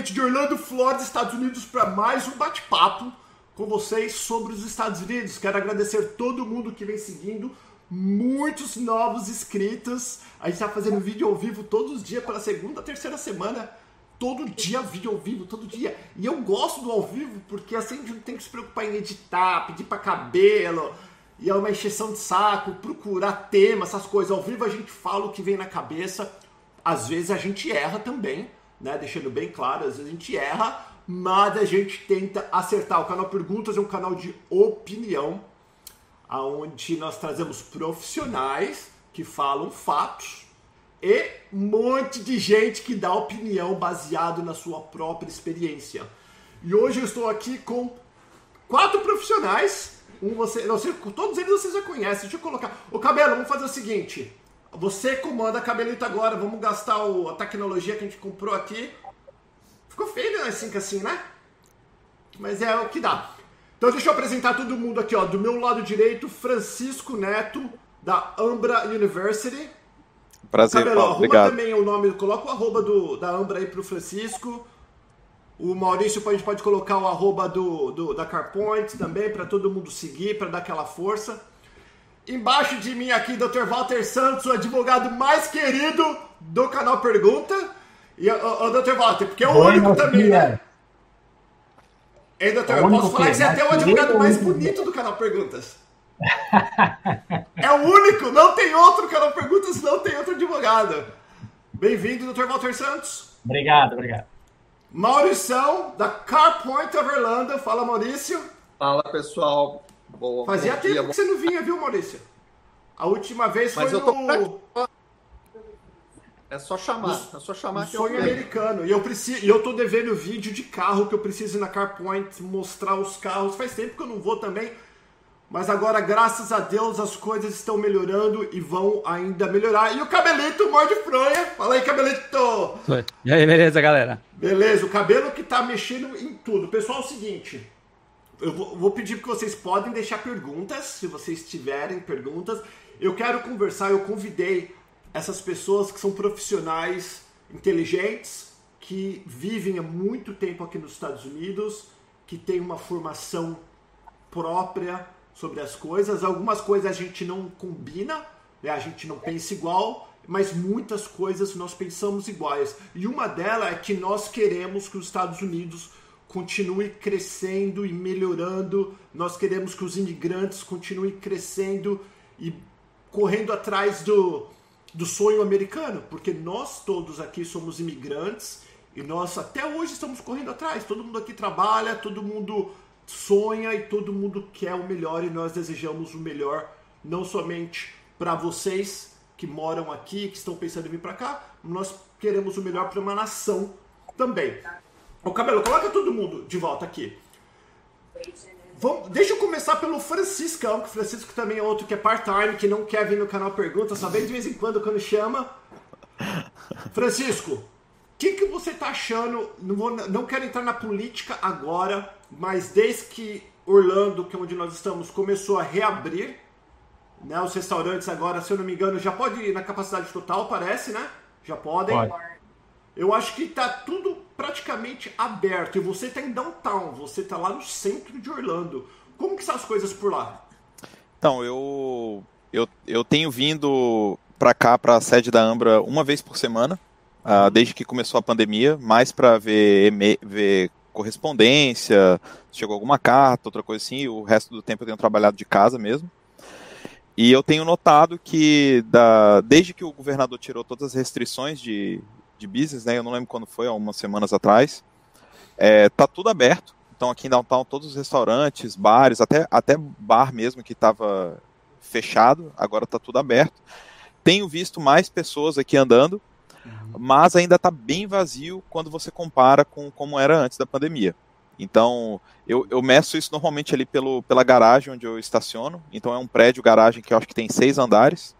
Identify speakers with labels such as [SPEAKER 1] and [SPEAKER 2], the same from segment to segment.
[SPEAKER 1] diretamente de Orlando, Flórida, Estados Unidos, para mais um bate-papo com vocês sobre os Estados Unidos. Quero agradecer todo mundo que vem seguindo, muitos novos inscritos. A gente está fazendo vídeo ao vivo todos os dias, pela segunda, terceira semana. Todo dia vídeo ao vivo, todo dia. E eu gosto do ao vivo porque assim a gente não tem que se preocupar em editar, pedir para cabelo, e é uma encheção de saco, procurar tema, essas coisas. Ao vivo a gente fala o que vem na cabeça. Às vezes a gente erra também né? Deixando bem claro, às vezes a gente erra, mas a gente tenta acertar. O canal Perguntas é um canal de opinião, onde nós trazemos profissionais que falam fatos e um monte de gente que dá opinião baseado na sua própria experiência. E hoje eu estou aqui com quatro profissionais. Um você, não sei, todos eles vocês já conhecem. Deixa eu colocar. O cabelo, vamos fazer o seguinte. Você comanda cabelito agora, vamos gastar o, a tecnologia que a gente comprou aqui. Ficou feio, né? Assim, assim, né? Mas é o que dá. Então deixa eu apresentar todo mundo aqui, ó. Do meu lado direito, Francisco Neto, da Ambra University.
[SPEAKER 2] Prazer,
[SPEAKER 1] Cabelo,
[SPEAKER 2] Paulo, obrigado.
[SPEAKER 1] também o nome, coloca o arroba do, da Ambra aí pro Francisco. O Maurício a gente pode colocar o arroba do, do da CarPoint também, para todo mundo seguir, para dar aquela força. Embaixo de mim aqui, Dr. Walter Santos, o advogado mais querido do canal Pergunta. E, ô, Dr. Walter, porque é o
[SPEAKER 3] Buenos
[SPEAKER 1] único também, né?
[SPEAKER 3] dias.
[SPEAKER 1] Ei, doutor,
[SPEAKER 3] É o
[SPEAKER 1] eu posso falar que você é até o advogado mais bonito do canal Perguntas. é o único, não tem outro canal Perguntas, não tem outro advogado. Bem-vindo, Dr. Walter Santos.
[SPEAKER 3] Obrigado, obrigado.
[SPEAKER 1] Maurição, da CarPoint of Orlando. Fala, Maurício.
[SPEAKER 4] Fala pessoal, bom,
[SPEAKER 1] Fazia
[SPEAKER 4] bom
[SPEAKER 1] tempo
[SPEAKER 4] dia.
[SPEAKER 1] que você não vinha, viu, Maurício? A última vez
[SPEAKER 4] Mas
[SPEAKER 1] foi
[SPEAKER 4] eu tô
[SPEAKER 1] no,
[SPEAKER 4] É só chamar, é só chamar
[SPEAKER 1] no
[SPEAKER 4] que eu
[SPEAKER 1] sonho
[SPEAKER 4] venho.
[SPEAKER 1] americano. E eu preciso, e eu tô devendo vídeo de carro que eu preciso ir na CarPoint mostrar os carros. Faz tempo que eu não vou também. Mas agora, graças a Deus, as coisas estão melhorando e vão ainda melhorar. E o cabelito morde fronha. Fala aí, cabelito!
[SPEAKER 5] E aí, beleza, galera?
[SPEAKER 1] Beleza, o cabelo que tá mexendo em tudo. Pessoal, é o seguinte. Eu vou, vou pedir que vocês podem deixar perguntas, se vocês tiverem perguntas. Eu quero conversar, eu convidei essas pessoas que são profissionais inteligentes, que vivem há muito tempo aqui nos Estados Unidos, que têm uma formação própria sobre as coisas. Algumas coisas a gente não combina, né? a gente não pensa igual, mas muitas coisas nós pensamos iguais. E uma delas é que nós queremos que os Estados Unidos continue crescendo e melhorando. Nós queremos que os imigrantes continuem crescendo e correndo atrás do, do sonho americano, porque nós todos aqui somos imigrantes e nós até hoje estamos correndo atrás. Todo mundo aqui trabalha, todo mundo sonha e todo mundo quer o melhor e nós desejamos o melhor não somente para vocês que moram aqui, que estão pensando em vir para cá, nós queremos o melhor para uma nação também. O cabelo, coloca todo mundo de volta aqui. Vamos, deixa eu começar pelo Franciscão, que o Francisco também é outro que é part-time, que não quer vir no canal Pergunta, só vem de vez em quando quando chama. Francisco, o que, que você tá achando? Não, vou, não quero entrar na política agora, mas desde que Orlando, que é onde nós estamos, começou a reabrir, né? Os restaurantes agora, se eu não me engano, já pode ir na capacidade total, parece, né? Já podem.
[SPEAKER 3] Pode.
[SPEAKER 1] Eu acho que tá tudo praticamente aberto. E você tá em downtown, você tá lá no centro de Orlando. Como que são as coisas por lá?
[SPEAKER 2] Então, eu, eu, eu tenho vindo para cá, para a sede da Ambra, uma vez por semana, ah, desde que começou a pandemia, mais para ver, ver correspondência, chegou alguma carta, outra coisa assim. O resto do tempo eu tenho trabalhado de casa mesmo. E eu tenho notado que, da, desde que o governador tirou todas as restrições de, de business, né, eu não lembro quando foi, há umas semanas atrás, é, tá tudo aberto. Então aqui em Downtown todos os restaurantes, bares, até, até bar mesmo que estava fechado, agora está tudo aberto. Tenho visto mais pessoas aqui andando, mas ainda está bem vazio quando você compara com como era antes da pandemia. Então, eu, eu meço isso normalmente ali pelo, pela garagem onde eu estaciono. Então, é um prédio garagem que eu acho que tem seis andares.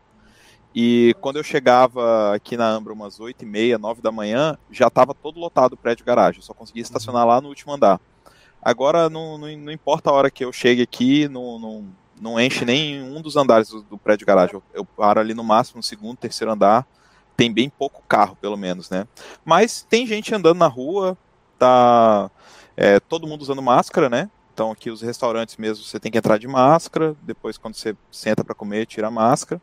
[SPEAKER 2] E quando eu chegava aqui na Ambra umas 8 e meia, 9 da manhã, já estava todo lotado o prédio garagem. Eu só conseguia estacionar lá no último andar. Agora, não, não, não importa a hora que eu chegue aqui, não, não, não enche nem um dos andares do, do prédio garagem. Eu, eu paro ali no máximo no segundo, terceiro andar. tem bem pouco carro, pelo menos, né? Mas tem gente andando na rua, tá é, todo mundo usando máscara, né? Então aqui os restaurantes mesmo você tem que entrar de máscara, depois quando você senta para comer, tira a máscara.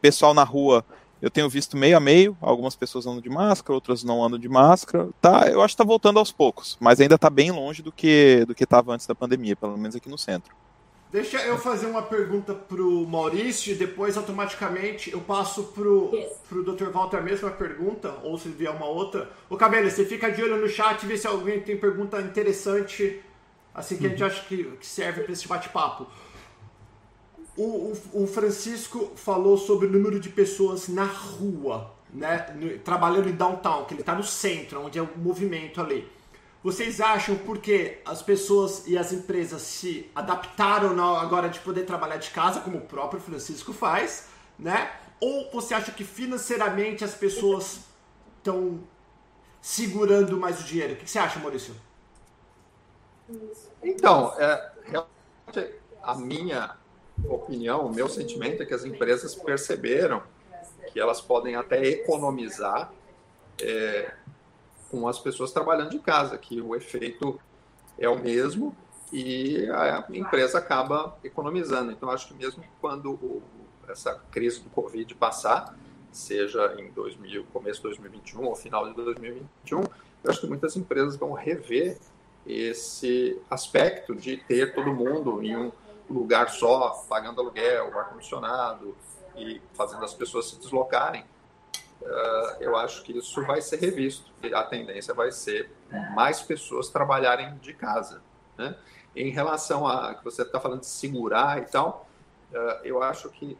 [SPEAKER 2] Pessoal na rua, eu tenho visto meio a meio, algumas pessoas andam de máscara, outras não andam de máscara. Tá, eu acho que tá voltando aos poucos, mas ainda tá bem longe do que do que estava antes da pandemia, pelo menos aqui no centro.
[SPEAKER 1] Deixa eu fazer uma pergunta pro Maurício e depois automaticamente eu passo pro, pro Dr. Walter a mesma pergunta, ou se vier uma outra. Ô Cabelo, você fica de olho no chat e vê se alguém tem pergunta interessante, assim que uhum. a gente acha que, que serve para esse bate-papo. O, o, o, Francisco falou sobre o número de pessoas na rua, né? No, trabalhando em downtown, que ele está no centro, onde é o movimento ali. Vocês acham porque as pessoas e as empresas se adaptaram na agora de poder trabalhar de casa, como o próprio Francisco faz, né? Ou você acha que financeiramente as pessoas estão segurando mais o dinheiro? O que você acha, Maurício?
[SPEAKER 4] Então, é, a minha opinião, o meu sentimento é que as empresas perceberam que elas podem até economizar é, com as pessoas trabalhando de casa, que o efeito é o mesmo e a empresa acaba economizando. Então, acho que mesmo quando o, essa crise do Covid passar, seja em 2000, começo de 2021 ou final de 2021, eu acho que muitas empresas vão rever esse aspecto de ter todo mundo em um lugar só, pagando aluguel, ar-condicionado e fazendo as pessoas se deslocarem uh, eu acho que isso vai ser revisto. A tendência vai ser mais pessoas trabalharem de casa. Né? Em relação a que você está falando de segurar e tal, uh, eu acho que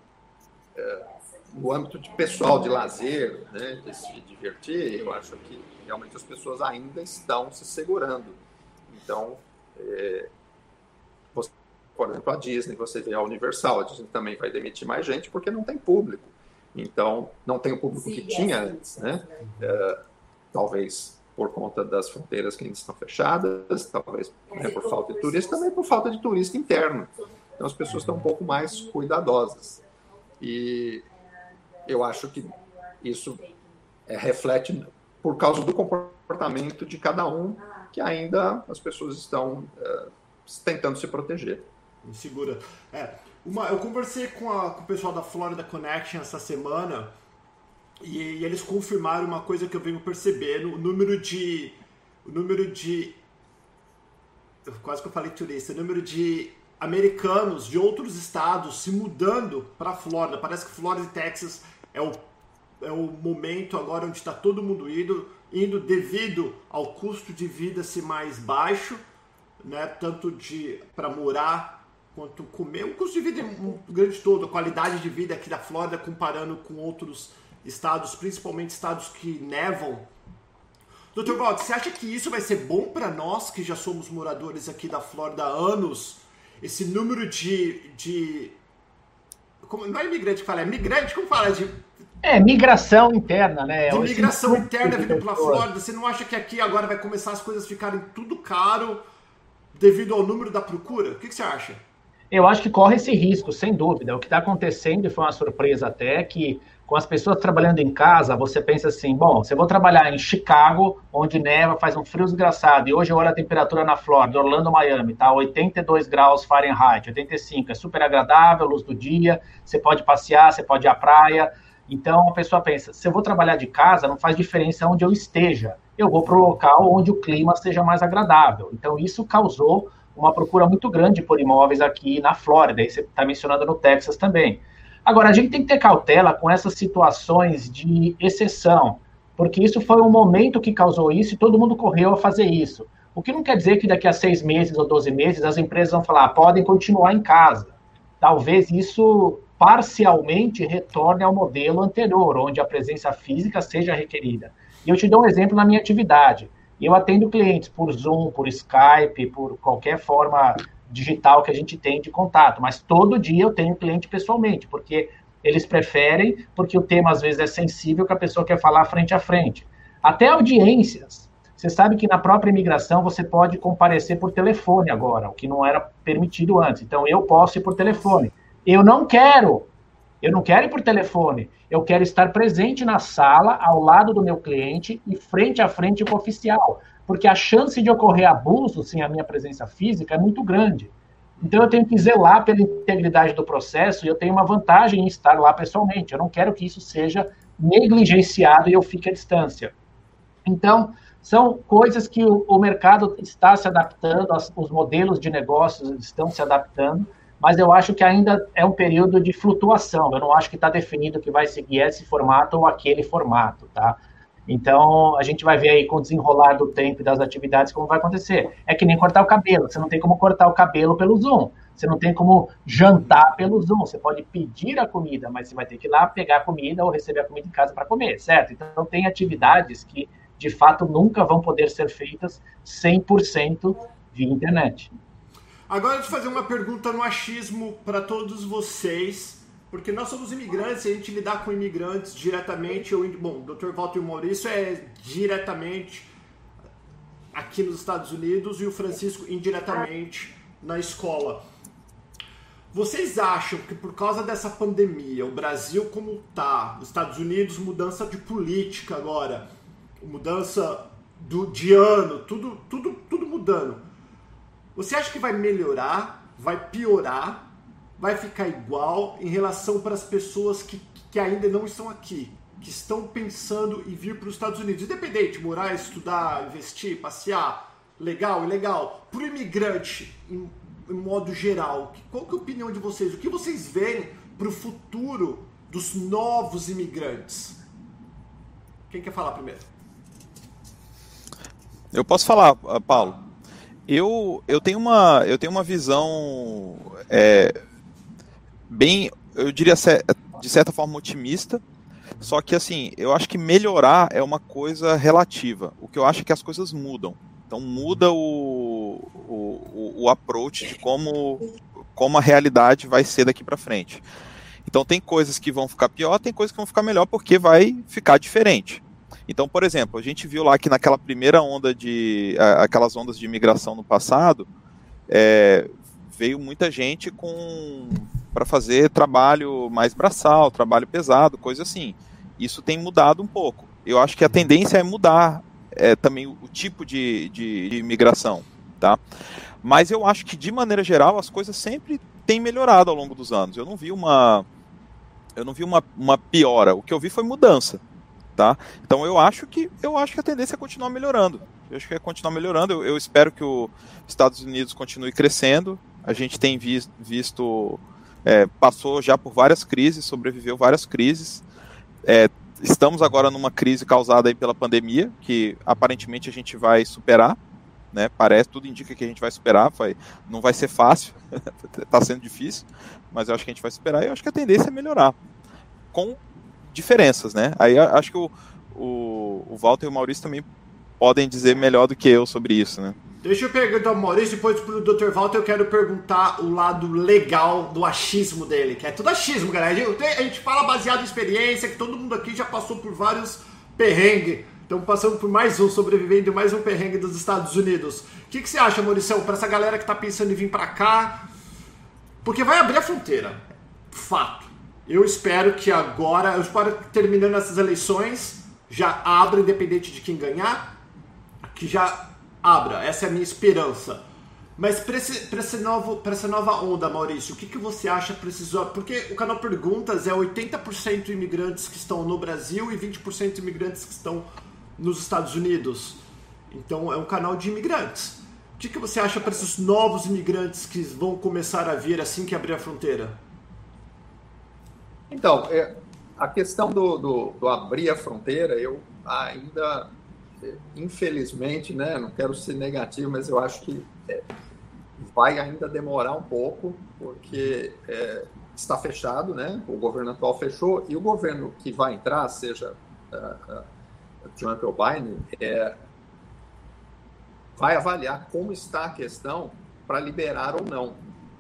[SPEAKER 4] no âmbito de pessoal, de lazer, né, de se divertir, eu acho que realmente as pessoas ainda estão se segurando. Então, é, por exemplo, a Disney, você vê a Universal, a Disney também vai demitir mais gente porque não tem público. Então, não tem o público Sim, que tinha antes, né? É, talvez por conta das fronteiras que ainda estão fechadas, talvez né, por falta de turista, também por falta de turista interno. Então, as pessoas estão um pouco mais cuidadosas. E eu acho que isso é, reflete por causa do comportamento de cada um, que ainda as pessoas estão é, tentando se proteger.
[SPEAKER 1] Segura. É, uma, eu conversei com, a, com o pessoal da Florida Connection essa semana e, e, eles confirmaram uma coisa que eu venho percebendo: o número de. O número de. Quase que eu falei turista, o número de americanos de outros estados se mudando para a Flórida. Parece que Flórida e Texas é o, é o momento agora onde está todo mundo indo, indo devido ao custo de vida ser mais baixo, né? tanto de para morar quanto comer. O custo de vida é um grande todo, a qualidade de vida aqui da Flórida comparando com outros estados, principalmente estados que nevam. Dr. Walter, você acha que isso vai ser bom para nós que já somos moradores aqui da Flórida há anos? Esse número de. de como, não é imigrante que fala, é migrante, como fala? De,
[SPEAKER 5] é, migração interna, né?
[SPEAKER 1] De migração interna vindo para a Flórida. Você não acha que aqui agora vai começar as coisas ficarem tudo caro devido ao número da procura? O que, que você acha?
[SPEAKER 5] Eu acho que corre esse risco, sem dúvida. O que está acontecendo, e foi uma surpresa até, que com as pessoas trabalhando em casa, você pensa assim, bom, se eu vou trabalhar em Chicago, onde neva, faz um frio desgraçado, e hoje olha a temperatura na Flórida, Orlando, Miami, tá 82 graus Fahrenheit, 85, é super agradável, luz do dia, você pode passear, você pode ir à praia. Então a pessoa pensa, se eu vou trabalhar de casa, não faz diferença onde eu esteja. Eu vou para o local onde o clima seja mais agradável. Então isso causou uma procura muito grande por imóveis aqui na Flórida, e você está mencionando no Texas também. Agora, a gente tem que ter cautela com essas situações de exceção, porque isso foi um momento que causou isso e todo mundo correu a fazer isso. O que não quer dizer que daqui a seis meses ou doze meses as empresas vão falar, ah, podem continuar em casa. Talvez isso parcialmente retorne ao modelo anterior, onde a presença física seja requerida. E eu te dou um exemplo na minha atividade. Eu atendo clientes por Zoom, por Skype, por qualquer forma digital que a gente tem de contato, mas todo dia eu tenho cliente pessoalmente, porque eles preferem, porque o tema às vezes é sensível que a pessoa quer falar frente a frente. Até audiências. Você sabe que na própria imigração você pode comparecer por telefone agora, o que não era permitido antes. Então eu posso ir por telefone. Eu não quero Eu não quero ir por telefone, eu quero estar presente na sala, ao lado do meu cliente e frente a frente com o oficial, porque a chance de ocorrer abuso sem a minha presença física é muito grande. Então eu tenho que zelar pela integridade do processo e eu tenho uma vantagem em estar lá pessoalmente. Eu não quero que isso seja negligenciado e eu fique à distância. Então, são coisas que o, mercado está se adaptando, os modelos de negócios estão se adaptando, mas eu acho que ainda é um período de flutuação. Eu não acho que está definido que vai seguir esse formato ou aquele formato, tá? Então, a gente vai ver aí com o desenrolar do tempo e das atividades como vai acontecer. É que nem cortar o cabelo. Você não tem como cortar o cabelo pelo Zoom. Você não tem como jantar pelo Zoom. Você pode pedir a comida, mas você vai ter que ir lá pegar a comida ou receber a comida em casa para comer, certo? Então, tem atividades que de fato nunca vão poder ser feitas 100% via internet.
[SPEAKER 1] Agora, deixa eu fazer uma pergunta no achismo para todos vocês, porque nós somos imigrantes e a gente lidar com imigrantes diretamente. Eu, bom, Dr. Walter Maurício é diretamente aqui nos Estados Unidos e o Francisco indiretamente na escola. Vocês acham que por causa dessa pandemia, o Brasil como tá, os Estados Unidos, mudança de política agora, mudança do, de ano, tudo, tudo, tudo mudando. Você acha que vai melhorar, vai piorar, vai ficar igual em relação para as pessoas que, que ainda não estão aqui, que estão pensando em vir para os Estados Unidos, independente, morar, estudar, investir, passear, legal, ilegal. Para o imigrante, em, em, modo geral, qual que é a opinião de vocês? O que vocês veem para o futuro dos novos imigrantes? Quem quer falar primeiro?
[SPEAKER 2] Eu posso falar, ah, Paulo. Eu, eu, tenho, uma, eu tenho uma visão é, bem, eu diria de certa forma otimista, só que assim, eu acho que melhorar é uma coisa relativa. O que eu acho é que as coisas mudam. Então muda o, o, o approach de como, como a realidade vai ser daqui para frente. Então tem coisas que vão ficar pior, tem coisas que vão ficar melhor porque vai ficar diferente. Então, por exemplo, a gente viu lá que naquela primeira onda de. aquelas ondas de imigração no passado, é, veio muita gente com para fazer trabalho mais braçal, trabalho pesado, coisa assim. Isso tem mudado um pouco. Eu acho que a tendência é mudar é, também o, tipo de, de, de imigração, tá? Mas eu acho que de maneira geral as coisas sempre têm melhorado ao longo dos anos. Eu não vi uma eu não vi uma, uma piora. O que eu vi foi mudança tá? Então eu acho que eu acho que a tendência é continuar melhorando. Eu acho que é continuar melhorando. Eu, eu espero que os Estados Unidos continue crescendo. A gente tem visto, visto é, passou já por várias crises, sobreviveu várias crises. É, estamos agora numa crise causada aí pela pandemia, que aparentemente a gente vai superar. Né, parece, tudo indica que a gente vai superar, vai, não vai ser fácil, está sendo difícil, mas eu acho que a gente vai superar e eu acho que a tendência é melhorar. Com diferenças, né? Aí acho que o, o, o Walter e o Maurício também podem dizer melhor do que eu sobre isso, né?
[SPEAKER 1] Deixa eu perguntar ao Maurício, depois pro Dr. Walter eu quero perguntar o lado legal do achismo dele, que é tudo achismo, galera. A gente fala baseado em experiência, que todo mundo aqui já passou por vários perrengues. Estamos passando por mais um, sobrevivendo mais um perrengue dos Estados Unidos. O que, que você acha, Maurício, para essa galera que está pensando em vir para cá? Porque vai abrir a fronteira. Fato. Eu espero que agora, eu espero que terminando essas eleições, já abra, independente de quem ganhar, que já abra. Essa é a minha esperança. Mas para essa nova onda, Maurício, o que, que você acha precisou? Porque o canal Perguntas é 80% imigrantes que estão no Brasil e 20% imigrantes que estão nos Estados Unidos. Então é um canal de imigrantes. O que, que você acha para esses novos imigrantes que vão começar a vir assim que abrir a fronteira?
[SPEAKER 4] Então, é, a questão do, do, do, abrir a fronteira, eu ainda, infelizmente, né, não quero ser negativo, mas eu acho que é, vai ainda demorar um pouco, porque é, está fechado, né? O governo atual fechou e o governo que vai entrar, seja uh, uh, Trump ou Biden, é, vai avaliar como está a questão para liberar ou não.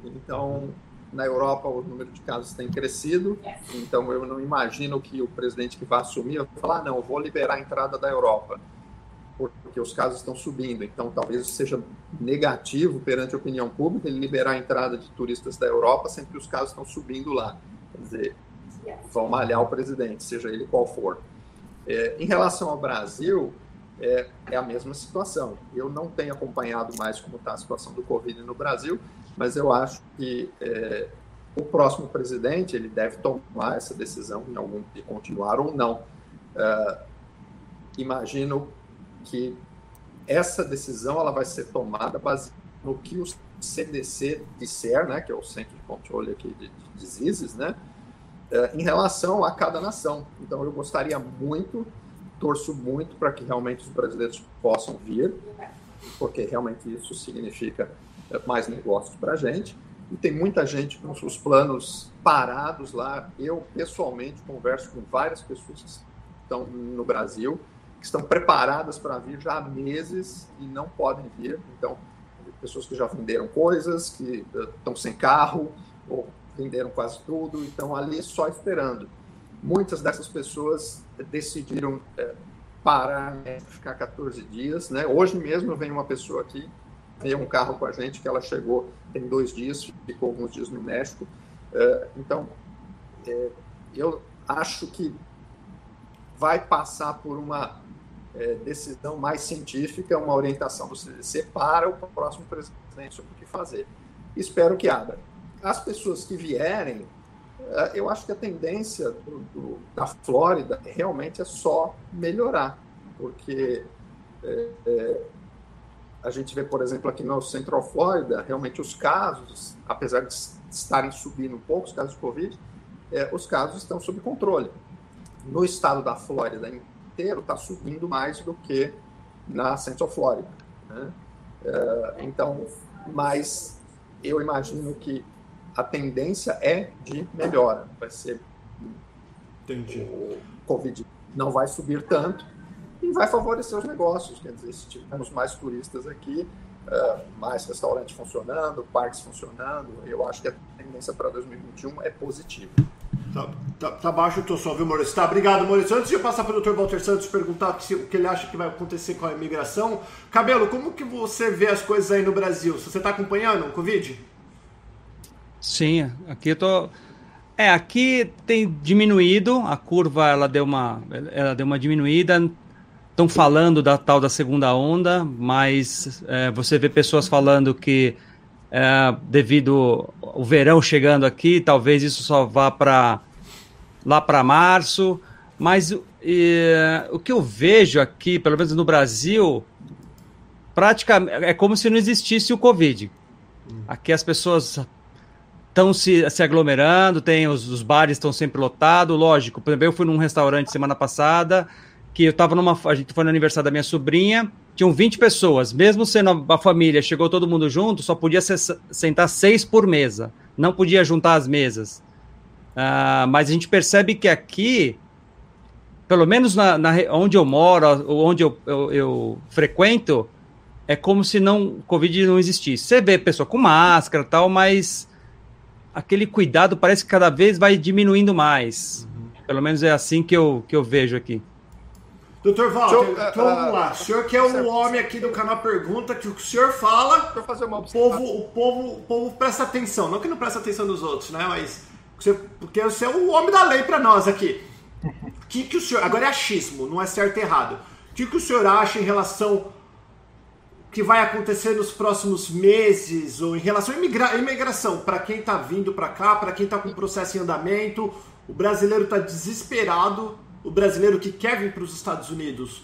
[SPEAKER 4] Então, na Europa, o número de casos tem crescido, então eu não imagino que o presidente que vai assumir vai falar: ah, não, vou liberar a entrada da Europa, porque os casos estão subindo. Então, talvez seja negativo perante a opinião pública ele liberar a entrada de turistas da Europa, sempre que os casos estão subindo lá. Quer dizer, vão malhar o presidente, seja ele qual for. É, em relação ao Brasil, é, é, a mesma situação. Eu não tenho acompanhado mais como está a situação do Covid no Brasil, mas eu acho que é, o próximo presidente ele deve tomar essa decisão em algum de continuar ou não. Uh, imagino que essa decisão ela vai ser tomada baseada no que o CDC disser, né, que é o Centro de Controle aqui de, de Diseases, né, uh, em relação a cada nação. Então eu gostaria muito, torço muito para que realmente os brasileiros possam vir, porque realmente isso significa mais negócios para a gente e tem muita gente com os planos parados lá. Eu, pessoalmente, converso com várias pessoas que estão no Brasil, que estão preparadas para vir já há meses e não podem vir. Então, pessoas que já venderam coisas, que eh, estão sem carro, ou venderam quase tudo, e estão ali só esperando. Muitas dessas pessoas decidiram é, parar, né, ficar 14 dias. Né? Hoje mesmo vem uma pessoa aqui veio um carro com a gente que ela chegou tem dois dias, ficou alguns dias no México. É, então, é, eu acho que vai passar por uma é, decisão mais científica, uma orientação do CDC para o próximo presidente sobre o que fazer. Espero que abra. As pessoas que vierem, eu acho que a tendência do, do, da Flórida realmente é só melhorar, porque é, é, a gente vê, por exemplo, aqui no Central Florida, realmente os casos, apesar de estarem subindo um pouco, os casos de Covid, é, os casos estão sob controle. No estado da Flórida inteiro, está subindo mais do que na Central Florida. Né? É, então, mas eu imagino que a tendência é de melhora. Vai ser.
[SPEAKER 1] Entendi.
[SPEAKER 4] O Covid não vai subir tanto, e vai favorecer os negócios. Quer dizer, se tivermos mais turistas aqui, uh, mais restaurantes funcionando, parques funcionando, eu acho que a tendência para 2021 é positiva.
[SPEAKER 1] Tá, tá, tá baixo o teu som, viu, Maurício? Tá, obrigado, Maurício. Antes de eu passar para o Dr. Walter Santos perguntar o que ele acha que vai acontecer com a imigração, Cabelo, como que você vê as coisas aí no Brasil? Você está acompanhando o Covid?
[SPEAKER 3] Sim, aqui eu tô... É, aqui tem diminuído, a curva ela deu uma, ela deu uma diminuída, estão falando da tal da segunda onda, mas é, você vê pessoas falando que é, devido o verão chegando aqui, talvez isso só vá para lá para março. Mas e, o que eu vejo aqui, pelo menos no Brasil, praticamente é como se não existisse o Covid. Aqui as pessoas estão se, se aglomerando, tem os, os bares estão sempre lotados, lógico. Por exemplo, eu fui num restaurante semana passada que eu tava numa. A gente foi no aniversário da minha sobrinha, tinham 20 pessoas. Mesmo sendo a família, chegou todo mundo junto, só podia sentar seis por mesa. Não podia juntar as mesas. Uh, mas a gente percebe que aqui, pelo menos na, na onde eu moro, onde eu, eu, eu, frequento, é como se não Covid não existisse. Você vê pessoa com máscara tal, mas aquele cuidado parece que cada vez vai diminuindo mais. Uhum. Pelo menos é assim que eu, que eu vejo aqui.
[SPEAKER 1] Doutor Walter, então vamos lá. O senhor que é o homem aqui do canal Pergunta, que o senhor fala, o povo, o, povo, o povo presta atenção. Não que não presta atenção nos outros, né? Mas você, porque você é o homem da lei para nós aqui. que, que o senhor. Agora é achismo, não é certo e errado. O que, que o senhor acha em relação que vai acontecer nos próximos meses ou em relação à imigra imigração para quem está vindo para cá, para quem está com o processo em andamento? O brasileiro está desesperado o brasileiro que quer vir para os Estados Unidos,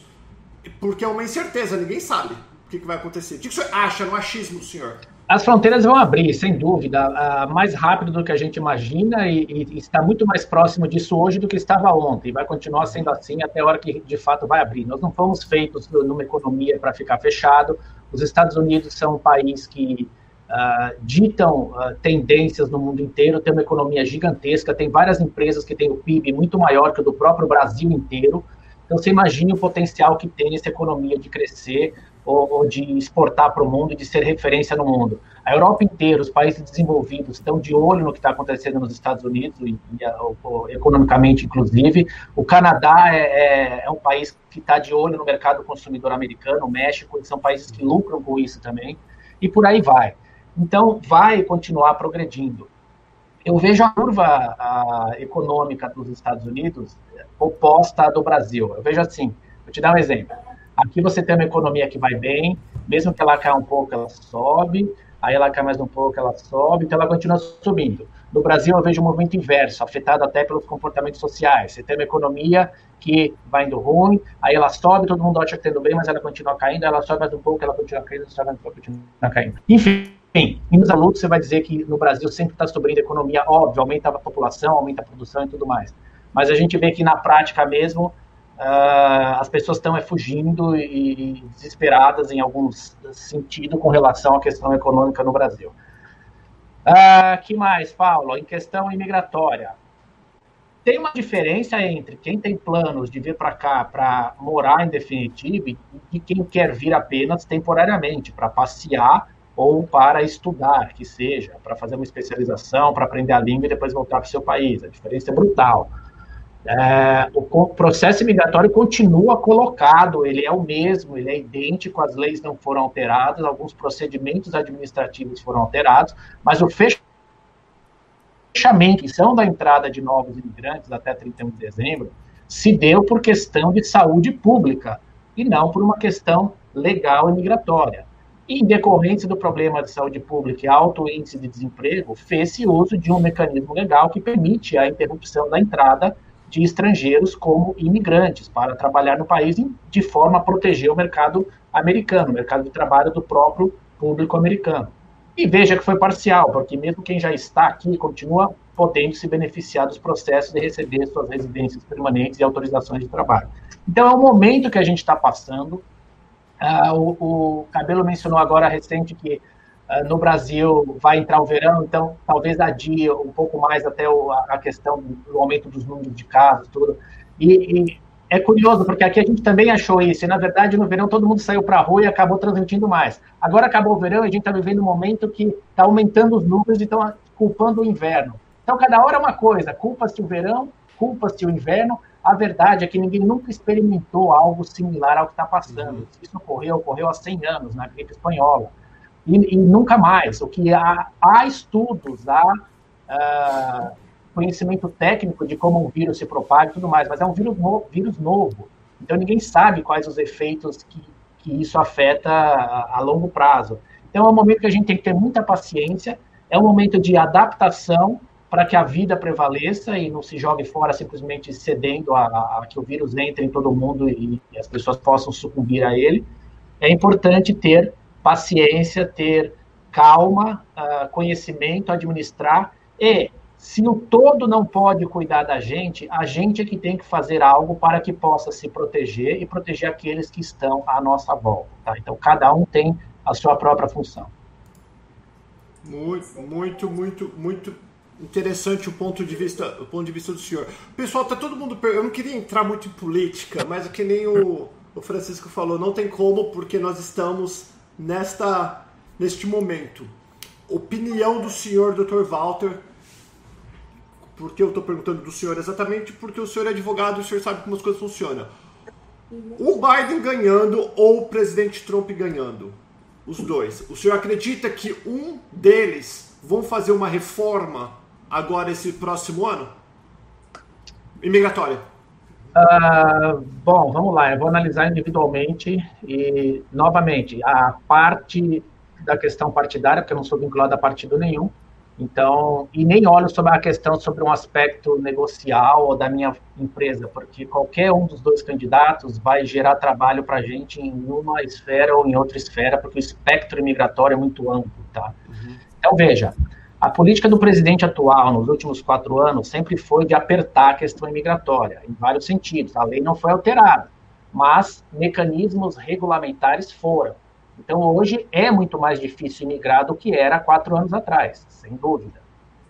[SPEAKER 1] porque é uma incerteza, ninguém sabe o que, que vai acontecer. O que, que o senhor acha no achismo, senhor?
[SPEAKER 5] As fronteiras vão abrir, sem dúvida, mais rápido do que a gente imagina e, e, está muito mais próximo disso hoje do que estava ontem. Vai continuar sendo assim até a hora que de fato vai abrir. Nós não fomos feitos numa economia para ficar fechado. Os Estados Unidos são um país que uh, ditam uh, tendências no mundo inteiro, tem uma economia gigantesca, tem várias empresas que têm o PIB muito maior que o do próprio Brasil inteiro. Então, você imagine o potencial que tem essa economia de crescer ou, de exportar para o mundo e de ser referência no mundo. A Europa inteira, os países desenvolvidos, estão de olho no que está acontecendo nos Estados Unidos, e, e, economicamente, inclusive. O Canadá é, é, é um país que está de olho no mercado consumidor americano, o México, são países que lucram com isso também, e por aí vai. Então, vai continuar progredindo. eu vejo a curva a, econômica dos Estados Unidos oposta à do Brasil. Eu vejo assim, vou te dar um exemplo. Aqui você tem uma economia que vai bem, mesmo que ela caia um pouco, ela sobe, aí ela cai mais um pouco, ela sobe, então ela continua subindo. No Brasil, eu vejo um movimento inverso, afetado até pelos comportamentos sociais. Você tem uma economia que vai indo ruim, aí ela sobe, todo mundo acha que está indo bem, mas ela continua caindo, ela sobe mais um pouco, ela continua caindo, sobe mais um pouco, continua caindo. Enfim, em nos alunos você vai dizer que no Brasil sempre está subindo a economia, óbvio, aumenta a população, aumenta a produção e tudo mais. Mas a gente vê que na prática mesmo, uh, as pessoas estão é, fugindo e, e desesperadas em alguns sentido com relação à questão econômica no Brasil. Uh, que mais, Paulo? Em questão imigratória. Tem uma diferença entre quem tem planos de vir para cá para morar em definitivo e quem quer vir apenas temporariamente, para passear ou para estudar, que seja, para fazer uma especialização, para aprender a língua e depois voltar para o seu país. A diferença é brutal. É, o processo migratório continua colocado, ele é o mesmo, ele é idêntico, as leis não foram alteradas, alguns procedimentos administrativos foram alterados, mas o fechamento, são da entrada de novos imigrantes até 31 de dezembro, se deu por questão de saúde pública e não por uma questão legal e migratória. Em decorrência do problema de saúde pública e alto índice de desemprego, fez-se uso de um mecanismo legal que permite a interrupção da entrada de estrangeiros como imigrantes para trabalhar no país de forma a proteger o mercado americano, o mercado de trabalho do próprio público americano. E veja que foi parcial, porque mesmo quem já está aqui continua podendo se beneficiar dos processos de receber suas residências permanentes e autorizações de trabalho. Então é o momento que a gente está passando. Uh, o, o Cabelo mencionou agora recente que ah, no Brasil vai entrar o verão, então talvez adie um pouco mais até a questão do aumento dos números de casos, tudo. E, e, é curioso, porque aqui a gente também achou isso, e na verdade no verão todo mundo saiu para a rua e acabou transmitindo mais. Agora acabou o verão e a gente está vivendo um momento que está aumentando os números e estão culpando o inverno. Então cada hora é uma coisa, culpa-se o verão, culpa-se o inverno, a verdade é que ninguém nunca experimentou algo similar ao que está passando. Uhum. Isso ocorreu, ocorreu há 100 anos, na gripe espanhola e, e nunca mais. O que há, há estudos, há uh, conhecimento técnico de como um vírus se propaga e tudo mais, mas é um vírus, no, vírus novo. Então ninguém sabe quais os efeitos que, que isso afeta a, a longo prazo. Então é um momento que a gente tem que ter muita paciência, é um momento de adaptação para que a vida prevaleça e não se jogue fora simplesmente cedendo a, a, que o vírus entre em todo mundo e, e as pessoas possam sucumbir a ele. É importante ter paciência, ter calma, uh, conhecimento, administrar e se o todo não pode cuidar da gente, a gente é que tem que fazer algo para que possa se proteger e proteger aqueles que estão à nossa volta. Tá? Então, cada um tem a sua própria função.
[SPEAKER 1] Muito, muito, muito, muito interessante o ponto de vista, o ponto de vista do senhor. Pessoal, tá todo mundo. Eu não queria entrar muito em política, mas é que nem o, o Francisco falou, não tem como, porque nós estamos nesta, neste momento. Opinião do senhor Dr. Walter. Por que eu estou perguntando do senhor? Exatamente porque o senhor é advogado e o senhor sabe como as coisas funcionam. O Biden ganhando ou o presidente Trump ganhando? Os dois. O senhor acredita que um deles vão fazer uma reforma agora esse próximo ano? Imigratória.
[SPEAKER 5] Uh, bom, vamos lá, eu vou analisar individualmente e, novamente, a parte da questão partidária, porque eu não sou vinculado a partido nenhum, então, e nem olho sobre a questão sobre um aspecto negocial da minha empresa, porque qualquer um dos dois candidatos vai gerar trabalho para a gente em uma esfera ou em outra esfera, porque o espectro imigratório é muito amplo, tá? Uhum. Então, veja, a política do presidente atual, nos últimos quatro anos, sempre foi de apertar a questão imigratória, em vários sentidos. A lei não foi alterada, mas mecanismos regulamentares foram. Então, hoje é muito mais difícil imigrar do que era quatro anos atrás, sem dúvida.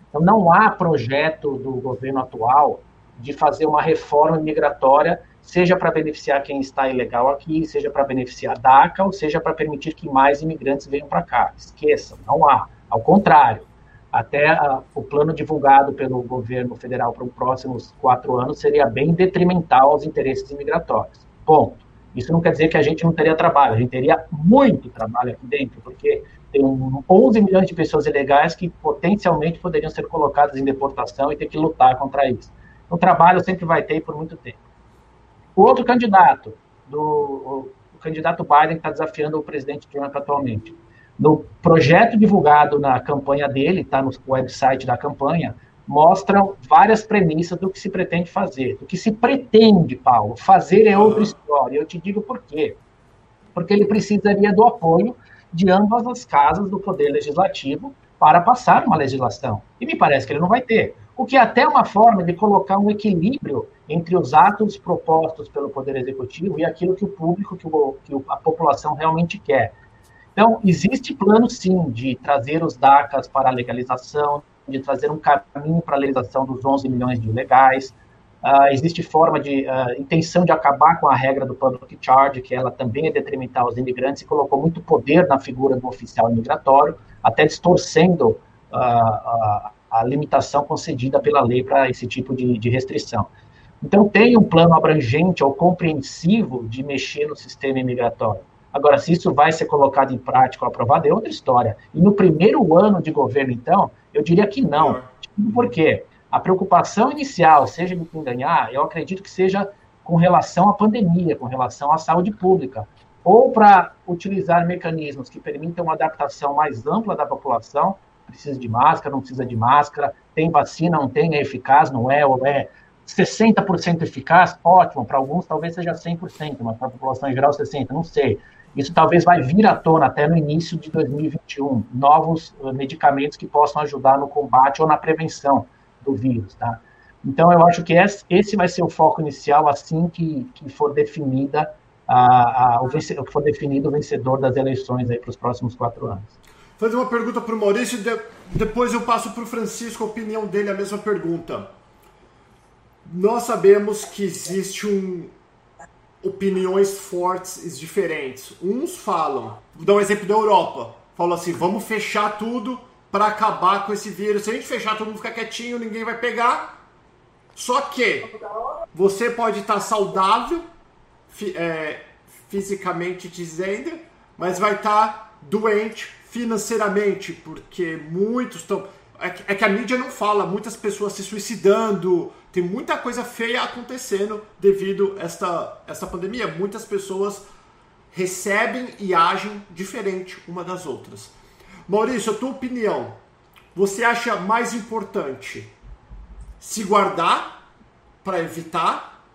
[SPEAKER 5] Então, não há projeto do governo atual de fazer uma reforma migratória, seja para beneficiar quem está ilegal aqui, seja para beneficiar DACA, ou seja para permitir que mais imigrantes venham para cá. Esqueçam, não há. Ao contrário, até a, o plano divulgado pelo governo federal para os próximos quatro anos seria bem detrimental aos interesses imigratórios. Ponto. Isso não quer dizer que a gente não teria trabalho, a gente teria muito trabalho aqui dentro, porque tem 11 milhões de pessoas ilegais que potencialmente poderiam ser colocadas em deportação e ter que lutar contra isso. O trabalho sempre vai ter por muito tempo. O outro candidato, do, o, o candidato Biden, que está desafiando o presidente Trump atualmente. No projeto divulgado na campanha dele, está no website da campanha, mostram várias premissas do que se pretende fazer. Do que se pretende, Paulo, fazer é outra história. Eu te digo por quê. Porque ele precisaria do apoio de ambas as casas do Poder Legislativo para passar uma legislação. E me parece que ele não vai ter. O que é até uma forma de colocar um equilíbrio entre os atos propostos pelo Poder Executivo e aquilo que o público, que, o, que a população realmente quer. Então, existe plano, sim, de trazer os DACAs para a legalização, de trazer um caminho para a legalização dos 11 milhões de ilegais. Uh, existe forma de uh, intenção de acabar com a regra do public charge, que ela também é detrimental aos imigrantes e colocou muito poder na figura do oficial imigratório, até distorcendo uh, a, a, limitação concedida pela lei para esse tipo de, de restrição. Então, tem um plano abrangente ou compreensivo de mexer no sistema imigratório. Agora, se isso vai ser colocado em prática ou aprovado, é outra história. E no primeiro ano de governo, então, eu diria que não. Por quê? A preocupação inicial, seja de quem ganhar, eu acredito que seja com relação à pandemia, com relação à saúde pública, ou para utilizar mecanismos que permitam uma adaptação mais ampla da população, precisa de máscara, não precisa de máscara, tem vacina, não tem, é eficaz, não é, ou é 60% eficaz, ótimo, para alguns talvez seja 100%, mas para a população em geral 60%, não sei. Isso talvez vai vir à tona até no início de 2021, novos eh, medicamentos que possam ajudar no combate ou na prevenção do vírus, tá? Então, eu acho que esse vai ser o foco inicial assim que, que for definida a, a, o, vencedor, for definido o vencedor das eleições aí para os próximos quatro anos.
[SPEAKER 1] Vou fazer uma pergunta para o Maurício, de, depois eu passo para o Francisco a opinião dele, a mesma pergunta. Nós sabemos que existe um, opiniões fortes e diferentes. Uns falam, vou dar um exemplo da Europa, falam assim, vamos fechar tudo para acabar com esse vírus. Se a gente fechar, todo mundo ficar quietinho, ninguém vai pegar. Só que você pode estar saudável, é, fisicamente dizendo, mas vai estar doente financeiramente, porque muitos estão. É que a mídia não fala, muitas pessoas se suicidando, tem muita coisa feia acontecendo devido a esta, esta pandemia. Muitas pessoas recebem e agem diferente uma das outras. Maurício, a tua opinião, você acha mais importante se guardar para evitar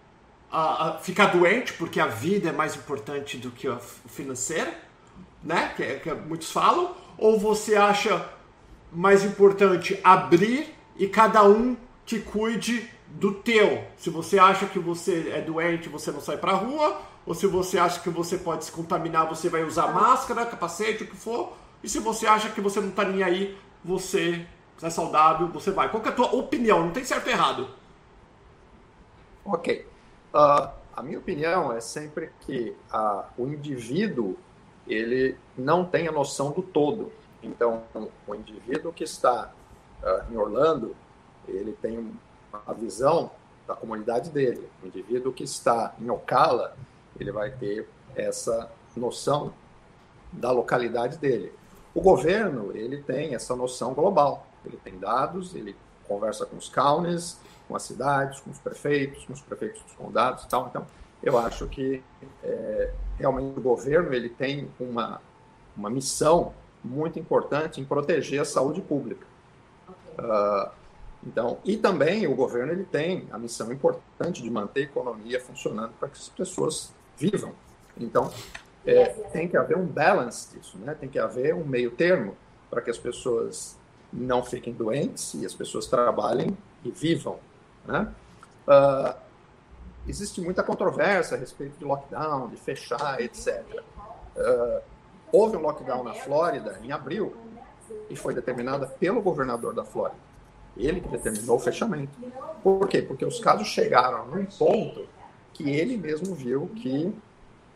[SPEAKER 1] a, a, ficar doente, porque a vida é mais importante do que o financeiro, né? Que, que muitos falam, ou você acha mais importante abrir e cada um que cuide do teu. Se você acha que você é doente, você não sai pra rua, ou se você acha que você pode se contaminar, você vai usar máscara, capacete, o que for. E se você acha que você não tá nem aí, você é saudável, você vai. Qual é a tua opinião? Não tem certo ou errado.
[SPEAKER 4] Ok. Uh, a minha opinião é sempre que uh, o indivíduo ele não tem a noção do todo. Então, o indivíduo que está uh, em Orlando, ele tem a visão da comunidade dele. O indivíduo que está em Ocala, ele vai ter essa noção da localidade dele. O governo, ele tem essa noção global. Ele tem dados, ele conversa com os counties, com as cidades, com os prefeitos, com os prefeitos dos condados e tal. Então, eu acho que é, realmente o governo ele tem uma, uma missão muito importante em proteger a saúde pública. Uh, então, e também o governo ele tem a missão importante de manter a economia funcionando para que as pessoas vivam. Então, é, tem que haver um balance disso, né? Tem que haver um meio termo para que as pessoas não fiquem doentes e as pessoas trabalhem e vivam, né? Uh, existe muita controvérsia a respeito de lockdown, de fechar, etc. Uh, ah, houve um lockdown na Flórida em abril e foi determinada pelo governador da Flórida. Ele que determinou o fechamento. Por quê? Porque os casos chegaram num ponto que ele mesmo viu que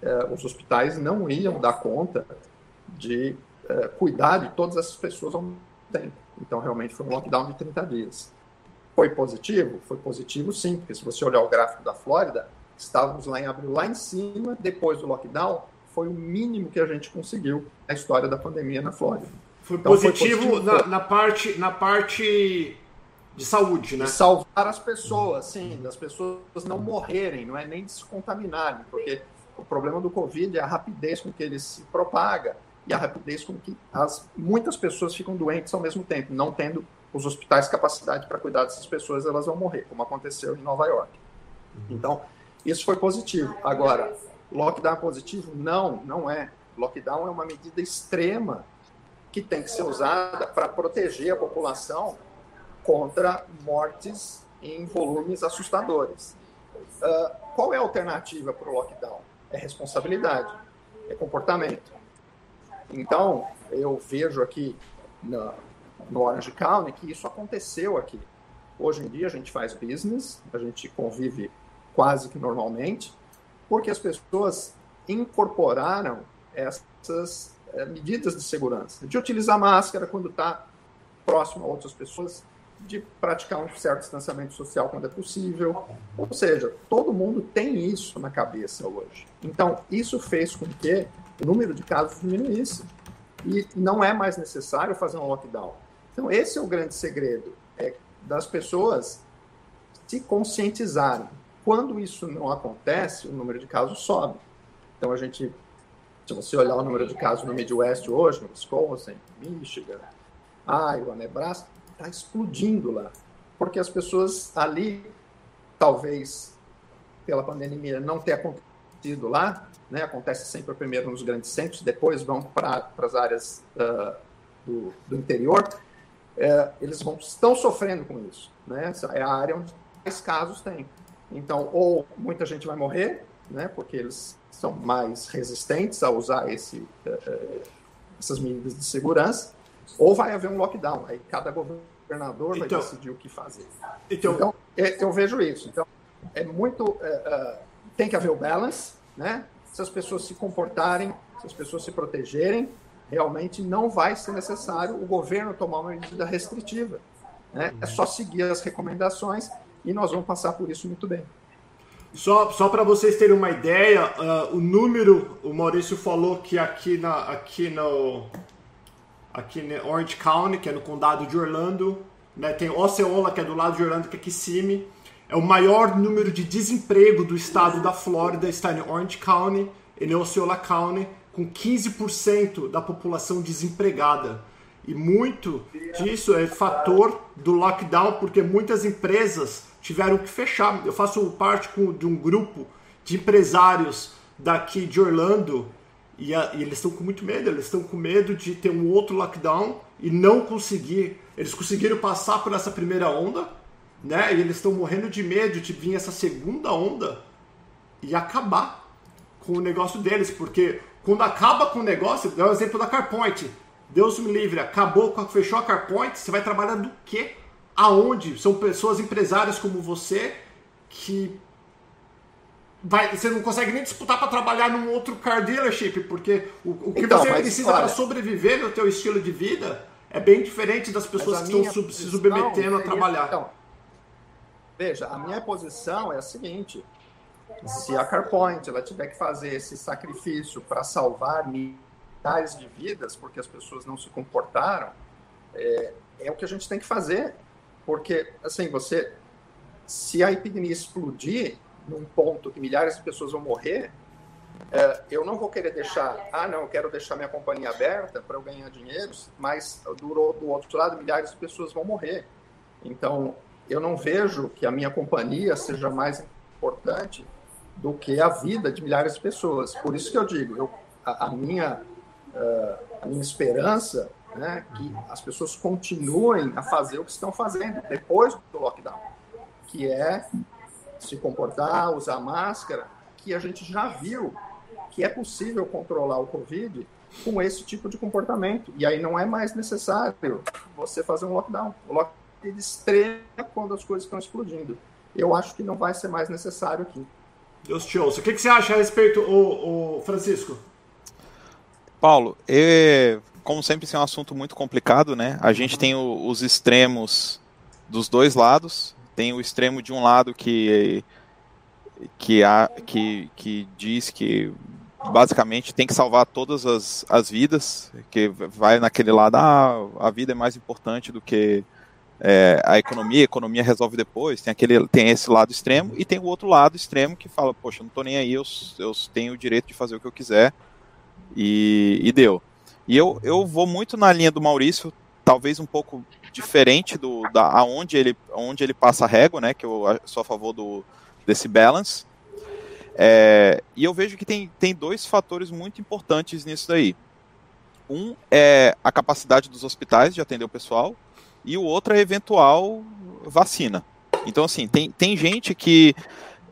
[SPEAKER 4] eh, os hospitais não iam dar conta de eh, cuidar de todas essas pessoas ao mesmo tempo. Então, realmente, foi um lockdown de 30 dias. Foi positivo? Foi positivo, sim, porque se você olhar o gráfico da Flórida, estávamos lá em abril, lá em cima, depois do lockdown, foi o mínimo que a gente conseguiu na história da pandemia na Flórida.
[SPEAKER 1] Foi, então, positivo, foi positivo na, na, parte, na parte de saúde, né? De
[SPEAKER 4] salvar as pessoas, sim, das pessoas não morrerem, não é nem de se contaminarem, porque o problema do Covid é a rapidez com que ele se propaga e a rapidez com que as, muitas pessoas ficam doentes ao mesmo tempo, não tendo os hospitais capacidade para cuidar dessas pessoas, elas vão morrer, como aconteceu em Nova York. Uhum. Então, isso foi positivo. Agora, lockdown positivo? Não, não é. Lockdown é uma medida extrema que tem que ser usada para proteger a população contra mortes em volumes assustadores. Uh, qual é a alternativa para o lockdown? É responsabilidade, é comportamento. Então, eu vejo aqui na, no Orange County que isso aconteceu aqui. Hoje em dia a gente faz business, a gente convive quase que normalmente, porque as pessoas incorporaram essas é, medidas de segurança, de utilizar máscara quando está próximo a outras pessoas, de praticar um certo distanciamento social quando é possível. Ou seja, todo mundo tem isso na cabeça hoje. Então, isso fez com que o número de casos diminuísse. E não é mais necessário fazer um lockdown. Então, esse é o grande segredo, é das pessoas se conscientizarem. Quando isso não acontece, o número de casos sobe. Então, a gente, se você olhar o número de casos no Midwest hoje, no Wisconsin, Michigan, Iowa, Nebraska, está explodindo lá. Porque as pessoas ali, talvez pela pandemia não ter acontecido lá, né, acontece sempre primeiro nos grandes centros, depois vão para as áreas uh, do, do interior, é, eles vão, estão sofrendo com isso. Né? Essa é a área onde mais casos tem. Então, ou muita gente vai morrer, né, porque eles são mais resistentes a usar esse, uh, essas medidas de segurança, ou vai haver um lockdown. Aí cada governador então, vai decidir o que fazer. Então, então é, eu vejo isso. Então, é muito. Uh, uh, tem que haver o balance, né? Se as pessoas se comportarem, se as pessoas se protegerem, realmente não vai ser necessário o governo tomar uma medida restritiva. Né? É só seguir as recomendações e nós vamos passar por isso muito bem.
[SPEAKER 1] Só, só para vocês terem uma ideia, uh, o número, o Maurício falou que aqui, na, aqui, no, aqui no Orange County, que é no condado de Orlando, né, tem Osceola, que é do lado de Orlando, que é Kissimmee, é o maior número de desemprego do estado da Flórida, está em Orange County, em Osceola County, com 15% da população desempregada. E muito disso é fator do lockdown, porque muitas empresas tiveram que fechar. Eu faço parte de um grupo de empresários daqui de Orlando e, a, e eles estão com muito medo. Eles estão com medo de ter um outro lockdown e não conseguir. Eles conseguiram passar por essa primeira onda, né? E eles estão morrendo de medo de vir essa segunda onda e acabar com o negócio deles, porque quando acaba com o negócio, dá o exemplo da CarPoint. Deus me livre, acabou, fechou a CarPoint, você vai trabalhar do quê? Aonde? São pessoas empresárias como você que vai, você não consegue nem disputar para trabalhar num outro car dealership, porque o, o que então, você precisa para sobreviver no teu estilo de vida é bem diferente das pessoas que estão sub, se submetendo a trabalhar. Então,
[SPEAKER 4] veja, a minha posição é a seguinte: se a CarPoint ela tiver que fazer esse sacrifício para salvar milhares de vidas porque as pessoas não se comportaram, é, é o que a gente tem que fazer. Porque, assim, você. Se a epidemia explodir num ponto que milhares de pessoas vão morrer, é, eu não vou querer deixar. Ah, não, eu quero deixar minha companhia aberta para eu ganhar dinheiro, mas do, do outro lado, milhares de pessoas vão morrer. Então, eu não vejo que a minha companhia seja mais importante do que a vida de milhares de pessoas. Por isso que eu digo, eu, a, a, minha, uh, a minha esperança né, que as pessoas continuem a fazer o que estão fazendo depois do lockdown, que é se comportar, usar máscara, que a gente já viu que é possível controlar o Covid com esse tipo de comportamento. E aí não é mais necessário você fazer um lockdown. O lockdown ele estreia quando as coisas estão explodindo. Eu acho que não vai ser mais necessário aqui.
[SPEAKER 1] Deus te ouça. O que, que você acha a respeito, o, o Francisco?
[SPEAKER 2] Paulo, é, como sempre, isso é um assunto muito complicado, né? A gente tem o, os extremos dos dois lados. Tem o extremo de um lado que que, há, que, que diz que basicamente tem que salvar todas as, as vidas, que vai naquele lado, ah, a vida é mais importante do que é, a economia, a economia resolve depois, tem, aquele, tem esse lado extremo, e tem o outro lado extremo que fala, poxa, não tô nem aí, eu, eu tenho o direito de fazer o que eu quiser, e, e deu. E eu, eu vou muito na linha do Maurício, talvez um pouco diferente do da aonde ele onde ele passa a régua, né? Que eu sou a favor do desse balance. É, e eu vejo que tem, tem dois fatores muito importantes nisso daí. Um é a capacidade dos hospitais de atender o pessoal e o outro é eventual vacina. Então, assim, tem, tem gente que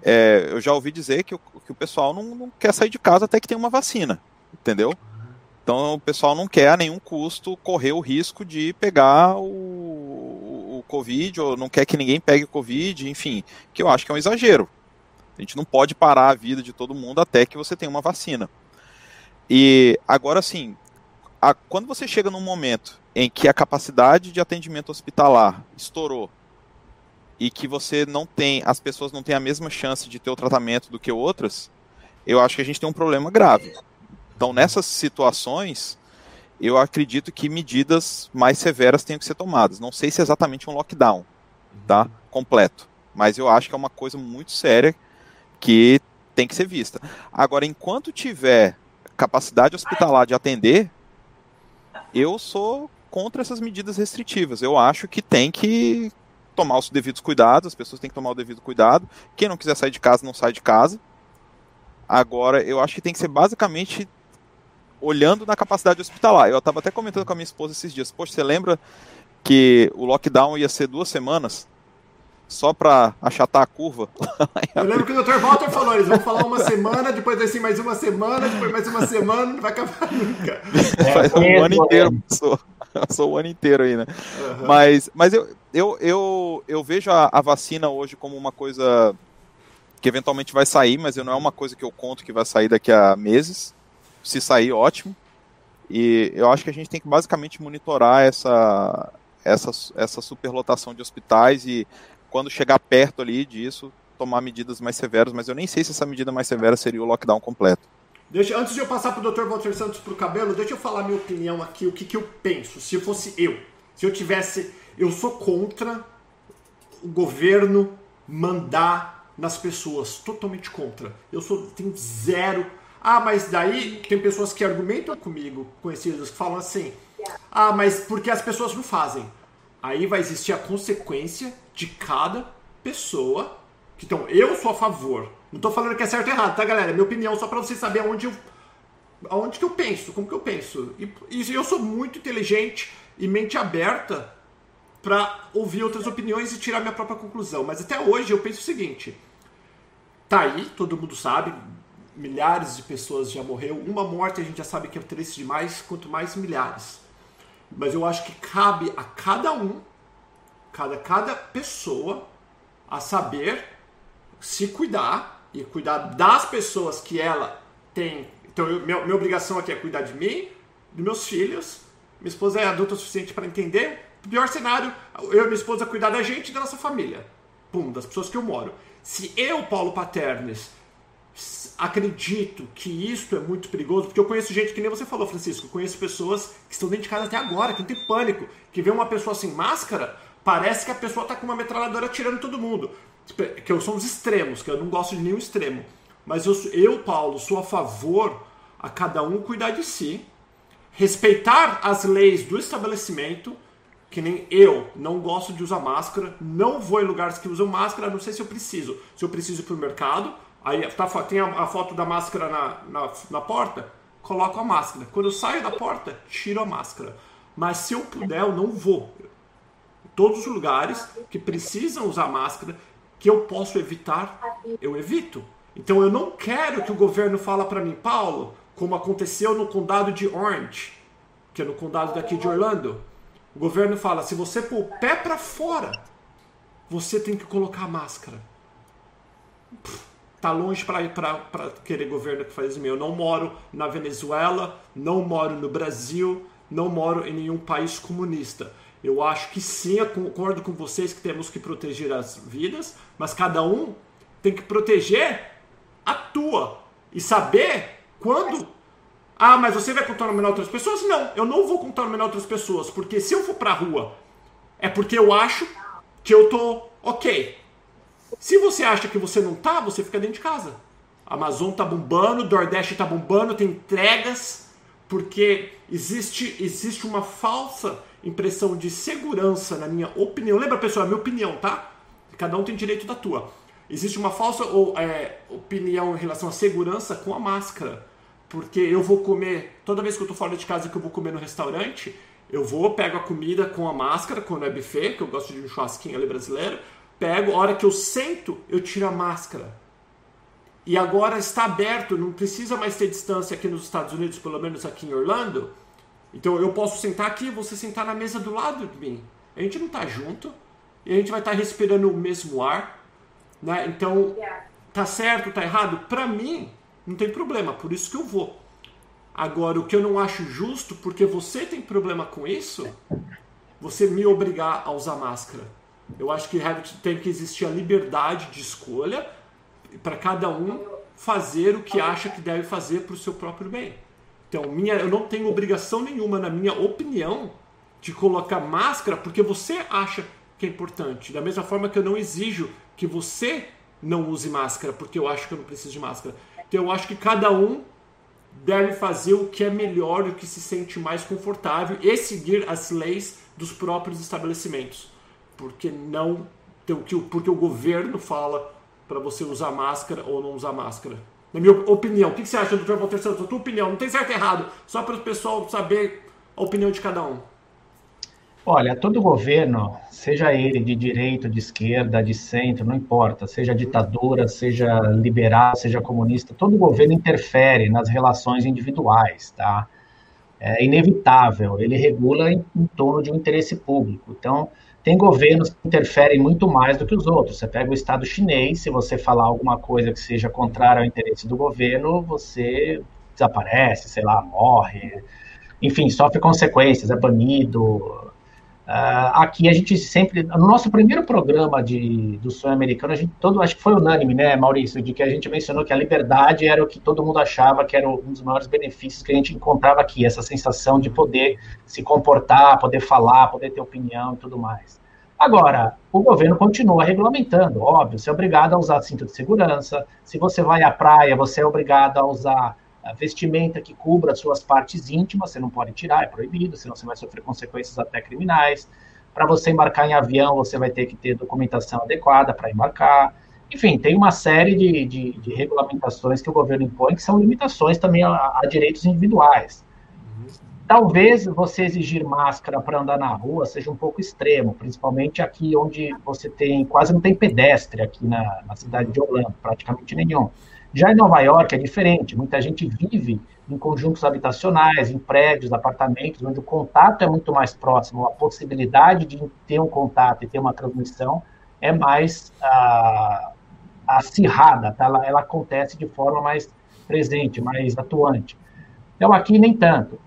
[SPEAKER 2] é, eu já ouvi dizer que o, que o pessoal não, não quer sair de casa até que tenha uma vacina, entendeu? Então o pessoal não quer a nenhum custo correr o risco de pegar o, o Covid, ou não quer que ninguém pegue o Covid, enfim, que eu acho que é um exagero. A gente não pode parar a vida de todo mundo até que você tenha uma vacina. E agora sim, quando você chega num momento em que a capacidade de atendimento hospitalar estourou e que você não tem, as pessoas não têm a mesma chance de ter o tratamento do que outras, eu acho que a gente tem um problema grave. Então, nessas situações, eu acredito que medidas mais severas tenham que ser tomadas. Não sei se é exatamente um lockdown, tá? Completo. Mas eu acho que é uma coisa muito séria que tem que ser vista. Agora, enquanto tiver capacidade hospitalar de atender, eu sou contra essas medidas restritivas. Eu acho que tem que tomar os devidos cuidados, as pessoas têm que tomar o devido cuidado. Quem não quiser sair de casa, não sai de casa. Agora, eu acho que tem que ser basicamente olhando na capacidade hospitalar. Eu estava até comentando com a minha esposa esses dias. Poxa, você lembra que o lockdown ia ser duas semanas? Só para achatar a curva.
[SPEAKER 1] Eu lembro que o Dr. Walter falou, eles vão falar uma semana, depois vai ser mais uma semana, depois mais uma semana, não vai acabar nunca.
[SPEAKER 2] É, Faz um ano inteiro, sou, sou o ano inteiro aí, né? Uhum. Mas, mas eu, eu, eu, eu vejo a, a vacina hoje como uma coisa que eventualmente vai sair, mas não é uma coisa que eu conto que vai sair daqui a meses se sair, ótimo. E eu acho que a gente tem que basicamente monitorar essa, essa, essa superlotação de hospitais e quando chegar perto ali disso, tomar medidas mais severas, mas eu nem sei se essa medida mais severa seria o lockdown completo.
[SPEAKER 1] Deixa, antes de eu passar para o Dr. Walter Santos para o cabelo, deixa eu falar minha opinião aqui, o que, que eu penso. Se fosse eu, se eu tivesse. Eu sou contra o governo mandar nas pessoas, totalmente contra. Eu sou, tenho zero ah, mas daí tem pessoas que argumentam comigo, conhecidas, que falam assim: ah, mas porque as pessoas não fazem? Aí vai existir a consequência de cada pessoa. Então, eu sou a favor. Não estou falando que é certo ou errado, tá, galera? É minha opinião, só para vocês saberem aonde eu, aonde que eu penso, como que eu penso. E, e eu sou muito inteligente e mente aberta para ouvir outras opiniões e tirar minha própria conclusão. Mas até hoje eu penso o seguinte: tá aí, todo mundo sabe, milhares de pessoas já morreu. Uma morte a gente já sabe que é triste demais, quanto mais milhares. Mas eu acho que cabe a cada um, cada, cada pessoa, a saber se cuidar e cuidar das pessoas que ela tem. Então, eu, minha, minha obrigação aqui é cuidar de mim, dos meus filhos. Minha esposa é adulta o suficiente para entender. Pior cenário, eu e minha esposa cuidar da gente e da nossa família. Pum, das pessoas que eu moro. Se eu, Paulo Paternes, acredito que isso é muito perigoso, porque eu conheço gente que nem você falou, Francisco, eu conheço pessoas que estão dentro de casa até agora, que não tem pânico, que vê uma pessoa sem máscara, parece que a pessoa está com uma metralhadora tirando todo mundo. Que eu sou os extremos, que eu não gosto de nenhum extremo. Mas eu, eu, Paulo, sou a favor a cada um cuidar de si, respeitar as leis do estabelecimento, que nem eu não gosto de usar máscara, não vou em lugares que usam máscara, não sei se eu preciso. Se eu preciso ir para o mercado, Aí tá, tem a, a, foto da máscara na, na, na, porta, coloco a máscara. Quando eu saio da porta, tiro a máscara. Mas se eu puder, eu não vou. Todos os lugares que precisam usar máscara, que eu posso evitar, eu evito. Então eu não quero que o governo fala para mim, Paulo, como aconteceu no condado de Orange, que é no condado daqui de Orlando. O governo fala, se você pôr o pé para fora, você tem que colocar a máscara. Pff tá longe para querer governo que faz isso. Eu não moro na Venezuela, não moro no Brasil, não moro em nenhum país comunista. Eu acho que sim, eu concordo com vocês que temos que proteger as vidas, mas cada um tem que proteger a tua e saber Quando. Ah, mas você vai contaminar outras pessoas? Não, eu não vou contaminar outras pessoas, porque se eu for pra rua, é porque eu acho que eu tô ok. Se você acha que você não tá, você fica dentro de casa. Amazon tá bombando, Nordeste tá bombando, tem entregas, porque existe, existe uma falsa impressão de segurança, na minha opinião. Lembra, pessoal, é minha opinião, tá? Cada um tem direito da tua. Existe uma falsa ou, é, opinião em relação à segurança com a máscara. Porque eu vou comer, toda vez que eu tô fora de casa que eu vou comer no restaurante, eu vou, pego a comida com a máscara, quando é buffet, que eu gosto de um churrasquinho ali brasileiro, pego, a hora que eu sento, eu tiro a máscara. E agora está aberto, não precisa mais ter distância aqui nos Estados Unidos, pelo menos aqui em Orlando. Então eu posso sentar aqui, você sentar na mesa do lado de mim. A gente não está junto e a gente vai estar tá respirando o mesmo ar, né? Então tá certo, tá errado? Para mim não tem problema, por isso que eu vou. Agora o que eu não acho justo, porque você tem problema com isso, você me obrigar a usar máscara. Eu acho que tem que existir a liberdade de escolha para cada um fazer o que acha que deve fazer para o seu próprio bem. Então, minha, eu não tenho obrigação nenhuma, na minha opinião, de colocar máscara porque você acha que é importante. Da mesma forma que eu não exijo que você não use máscara porque eu acho que eu não preciso de máscara. Então, eu acho que cada um deve fazer o que é melhor, o que se sente mais confortável e seguir as leis dos próprios estabelecimentos. Porque não porque o governo fala para você usar máscara ou não usar máscara. Na minha opinião, o que você acha, doutor Walter Santos? A tua opinião, não tem certo e errado, só para o pessoal saber a opinião de cada um.
[SPEAKER 5] Olha, todo governo, seja ele de direita, de esquerda, de centro, não importa, seja ditadura, seja liberal, seja comunista, todo governo interfere nas relações individuais, tá? É inevitável, ele regula em, em torno de um interesse público. Então, tem governos que interferem muito mais do que os outros. Você pega o Estado chinês, se você falar alguma coisa que seja contrária ao interesse do governo, você desaparece, sei lá, morre, enfim, sofre consequências, é banido. Uh, aqui a gente sempre, no nosso primeiro programa de, do sonho americano, a gente todo, acho que foi unânime, né, Maurício, de que a gente mencionou que a liberdade era o que todo mundo achava que era um dos maiores benefícios que a gente encontrava aqui, essa sensação de poder se comportar, poder falar, poder ter opinião e tudo mais. Agora, o governo continua regulamentando, óbvio, você é obrigado a usar cinto de segurança, se você vai à praia, você é obrigado a usar a vestimenta que cubra as suas partes íntimas, você não pode tirar, é proibido, senão você vai sofrer consequências até criminais. Para você embarcar em avião, você vai ter que ter documentação adequada para embarcar. Enfim, tem uma série de, de, de, regulamentações que o governo impõe, que são limitações também a, a direitos individuais. Talvez você exigir máscara para andar na rua seja um pouco extremo, principalmente aqui onde você tem quase não tem pedestre aqui na, na cidade de Orlando, praticamente nenhum. Já em Nova York é diferente, muita gente vive em conjuntos habitacionais, em prédios, apartamentos, onde o contato é muito mais próximo, a possibilidade de ter um contato e ter uma transmissão é mais ah, acirrada, tá? ela, ela acontece de forma mais presente, mais atuante. Então, aqui nem tanto.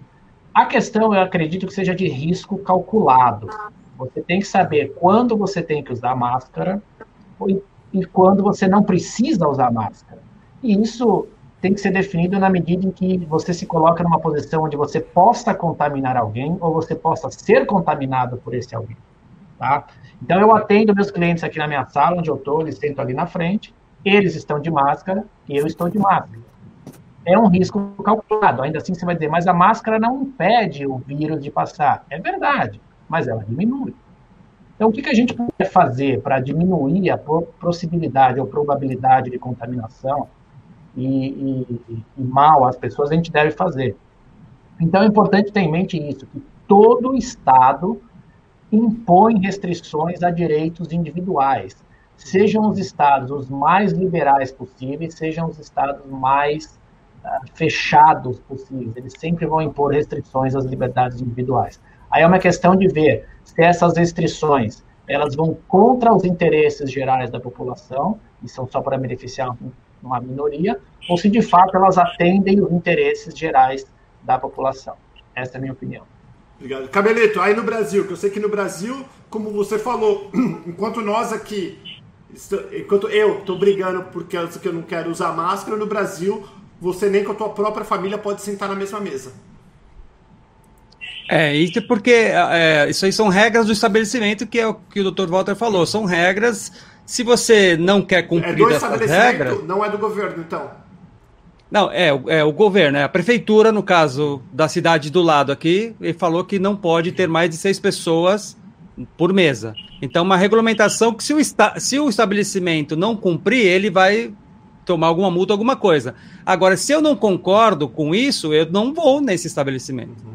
[SPEAKER 5] A questão, eu acredito que seja de risco calculado. Você tem que saber quando você tem que usar máscara e quando você não precisa usar máscara. E isso tem que ser definido na medida em que você se coloca numa posição onde você possa contaminar alguém ou você possa ser contaminado por esse alguém. Tá? Então, eu atendo meus clientes aqui na minha sala, onde eu estou, eles sentam ali na frente, eles estão de máscara e eu estou de máscara. É um risco calculado, ainda assim você vai dizer, mas a máscara não impede o vírus de passar. É verdade, mas ela diminui. Então, o que, que a gente pode fazer para diminuir a possibilidade ou probabilidade de contaminação e, e, e mal às pessoas, a gente deve fazer. Então é importante ter em mente isso, que todo Estado impõe restrições a direitos individuais. Sejam os estados os mais liberais possíveis, sejam os estados mais fechados possíveis. Eles sempre vão impor restrições às liberdades individuais. Aí é uma questão de ver se essas restrições elas vão contra os interesses gerais da população e são só para beneficiar uma minoria, ou se de fato elas atendem os interesses gerais da população. Essa é a minha opinião.
[SPEAKER 1] Obrigado. Cabelito, aí no Brasil, que eu sei que no Brasil, como você falou, enquanto nós aqui, enquanto eu estou brigando porque eu não quero usar máscara, no Brasil você nem com a tua própria família pode sentar na mesma mesa.
[SPEAKER 3] É, isso é porque é, isso aí são regras do estabelecimento, que é o que o Dr. Walter falou. São regras. Se você não quer cumprir é do essas regras.
[SPEAKER 1] Não é do governo, então.
[SPEAKER 3] Não, é, é o governo, é a prefeitura, no caso da cidade do lado aqui, ele falou que não pode ter mais de seis pessoas por mesa. Então, uma regulamentação que se o, esta, se o estabelecimento não cumprir, ele vai tomar alguma multa, alguma coisa. Agora, se eu não concordo com isso, eu não vou nesse estabelecimento.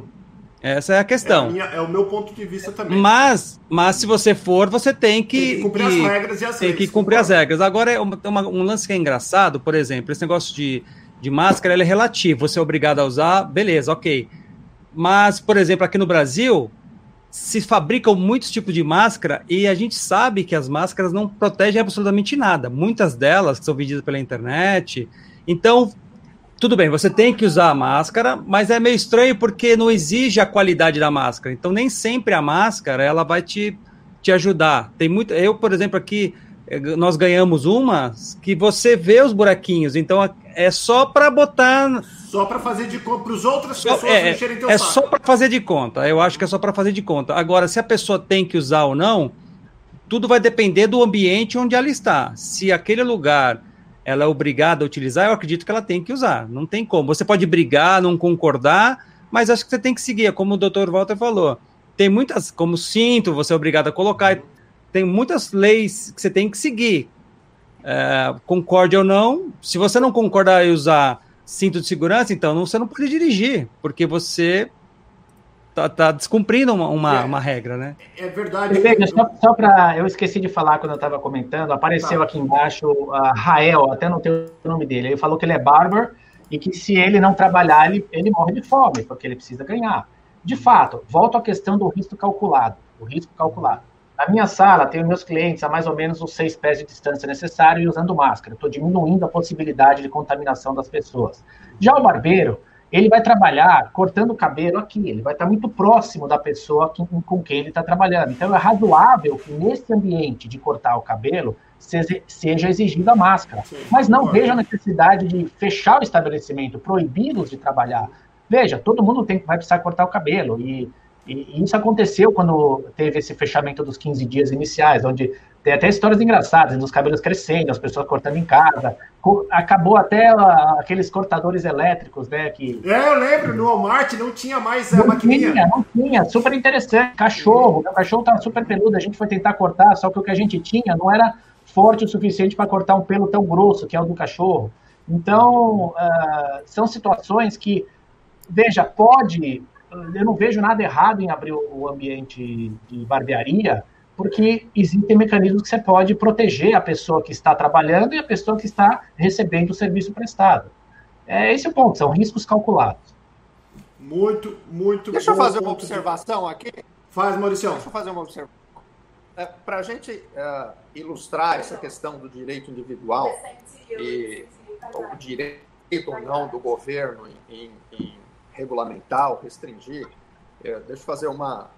[SPEAKER 3] Essa é a questão. É, a
[SPEAKER 1] minha, é, o meu ponto de vista também.
[SPEAKER 3] Mas, mas se você for, você tem que,
[SPEAKER 1] tem que cumprir que, as regras e as
[SPEAKER 3] Tem que cumprir as regras. Agora, é uma, um lance que é engraçado, por exemplo, esse negócio de, de máscara é relativo. Você é obrigado a usar, beleza, ok. Mas, por exemplo, aqui no Brasil, se fabricam muitos tipos de máscara e a gente sabe que as máscaras não protegem absolutamente nada. Muitas delas são vendidas pela internet. Então, tudo bem, você tem que usar a máscara, mas é meio estranho porque não exige a qualidade da máscara. Então, nem sempre a máscara ela vai te, te ajudar. Tem muito. Eu, por exemplo, aqui nós ganhamos uma que você vê os buraquinhos. Então, é só para botar.
[SPEAKER 1] Só para fazer de conta para as outras pessoas
[SPEAKER 3] é, mexerem teu É saco. só para fazer de conta. Eu acho que é só para fazer de conta. Agora, se a pessoa tem que usar ou não, tudo vai depender do ambiente onde ela está. Se aquele lugar ela é obrigada a utilizar, eu acredito que ela tem que usar. Não tem como. Você pode brigar, não concordar, mas acho que você tem que seguir, é como o Dr. Walter falou. Tem muitas, como cinto, você é obrigado a colocar. Tem muitas leis que você tem que seguir. É, concorde ou não. Se você não concordar em usar cinto de segurança, então você não pode dirigir, porque você tá, tá descumprindo uma, uma, é, uma, regra, né?
[SPEAKER 5] É verdade. Veja, só, só para. Eu esqueci de falar quando eu estava comentando, apareceu tá. aqui embaixo uh, Rael, até não tem o nome dele. Ele falou que ele é barber e que se ele não trabalhar, ele, ele morre de fome, porque ele precisa ganhar. De fato, volto à questão do risco calculado. O risco calculado. Na minha sala, tenho meus clientes a mais ou menos os seis pés de distância necessário e usando máscara. Estou diminuindo a possibilidade de contaminação das pessoas. Já o barbeiro, ele vai trabalhar cortando o cabelo aqui, ele vai estar muito próximo da pessoa com quem ele está trabalhando. Então, é razoável que nesse ambiente de cortar o cabelo seja, exigida a máscara. Mas não veja a necessidade de fechar o estabelecimento, proibi-los de trabalhar. Veja, todo mundo tem, vai precisar cortar o cabelo. E, e, isso aconteceu quando teve esse fechamento dos 15 dias iniciais, onde tem até histórias engraçadas, dos cabelos crescendo, as pessoas cortando em casa. Acabou até aqueles cortadores elétricos, né? Que...
[SPEAKER 1] É, eu lembro, no Walmart não tinha mais a não maquininha.
[SPEAKER 5] Tinha, não tinha, super interessante. Cachorro, o cachorro estava super peludo, a gente foi tentar cortar, só que o que a gente tinha não era forte o suficiente para cortar um pelo tão grosso, que é o do cachorro. Então, uh, são situações que, veja, pode. Eu não vejo nada errado em abrir o ambiente de barbearia, porque existem mecanismos que você pode proteger a pessoa que está trabalhando e a pessoa que está recebendo o serviço prestado. É esse o ponto, são riscos calculados.
[SPEAKER 1] Muito, muito
[SPEAKER 4] Deixa eu fazer uma observação de... aqui.
[SPEAKER 1] Faz, Maurício.
[SPEAKER 4] Deixa eu fazer uma observação. É, Para a gente uh, ilustrar essa questão do direito individual e o direito ou não do governo em, em regulamentar ou restringir, é, deixa eu fazer uma,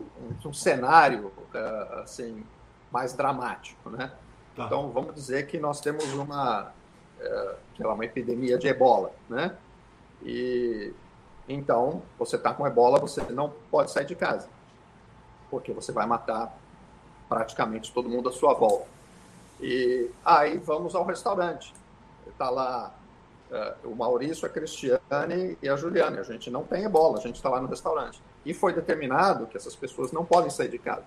[SPEAKER 4] um, um cenário uh, assim mais dramático, né? Tá. Então vamos dizer que nós temos uma uh, uma epidemia de Ebola, né? E então você está com Ebola, você não pode sair de casa, porque você vai matar praticamente todo mundo à sua volta. E aí vamos ao restaurante. Está lá o Maurício, a Cristiane e a Juliane. A gente não tem ebola, a gente está lá no restaurante. E foi determinado que essas pessoas não podem sair de casa.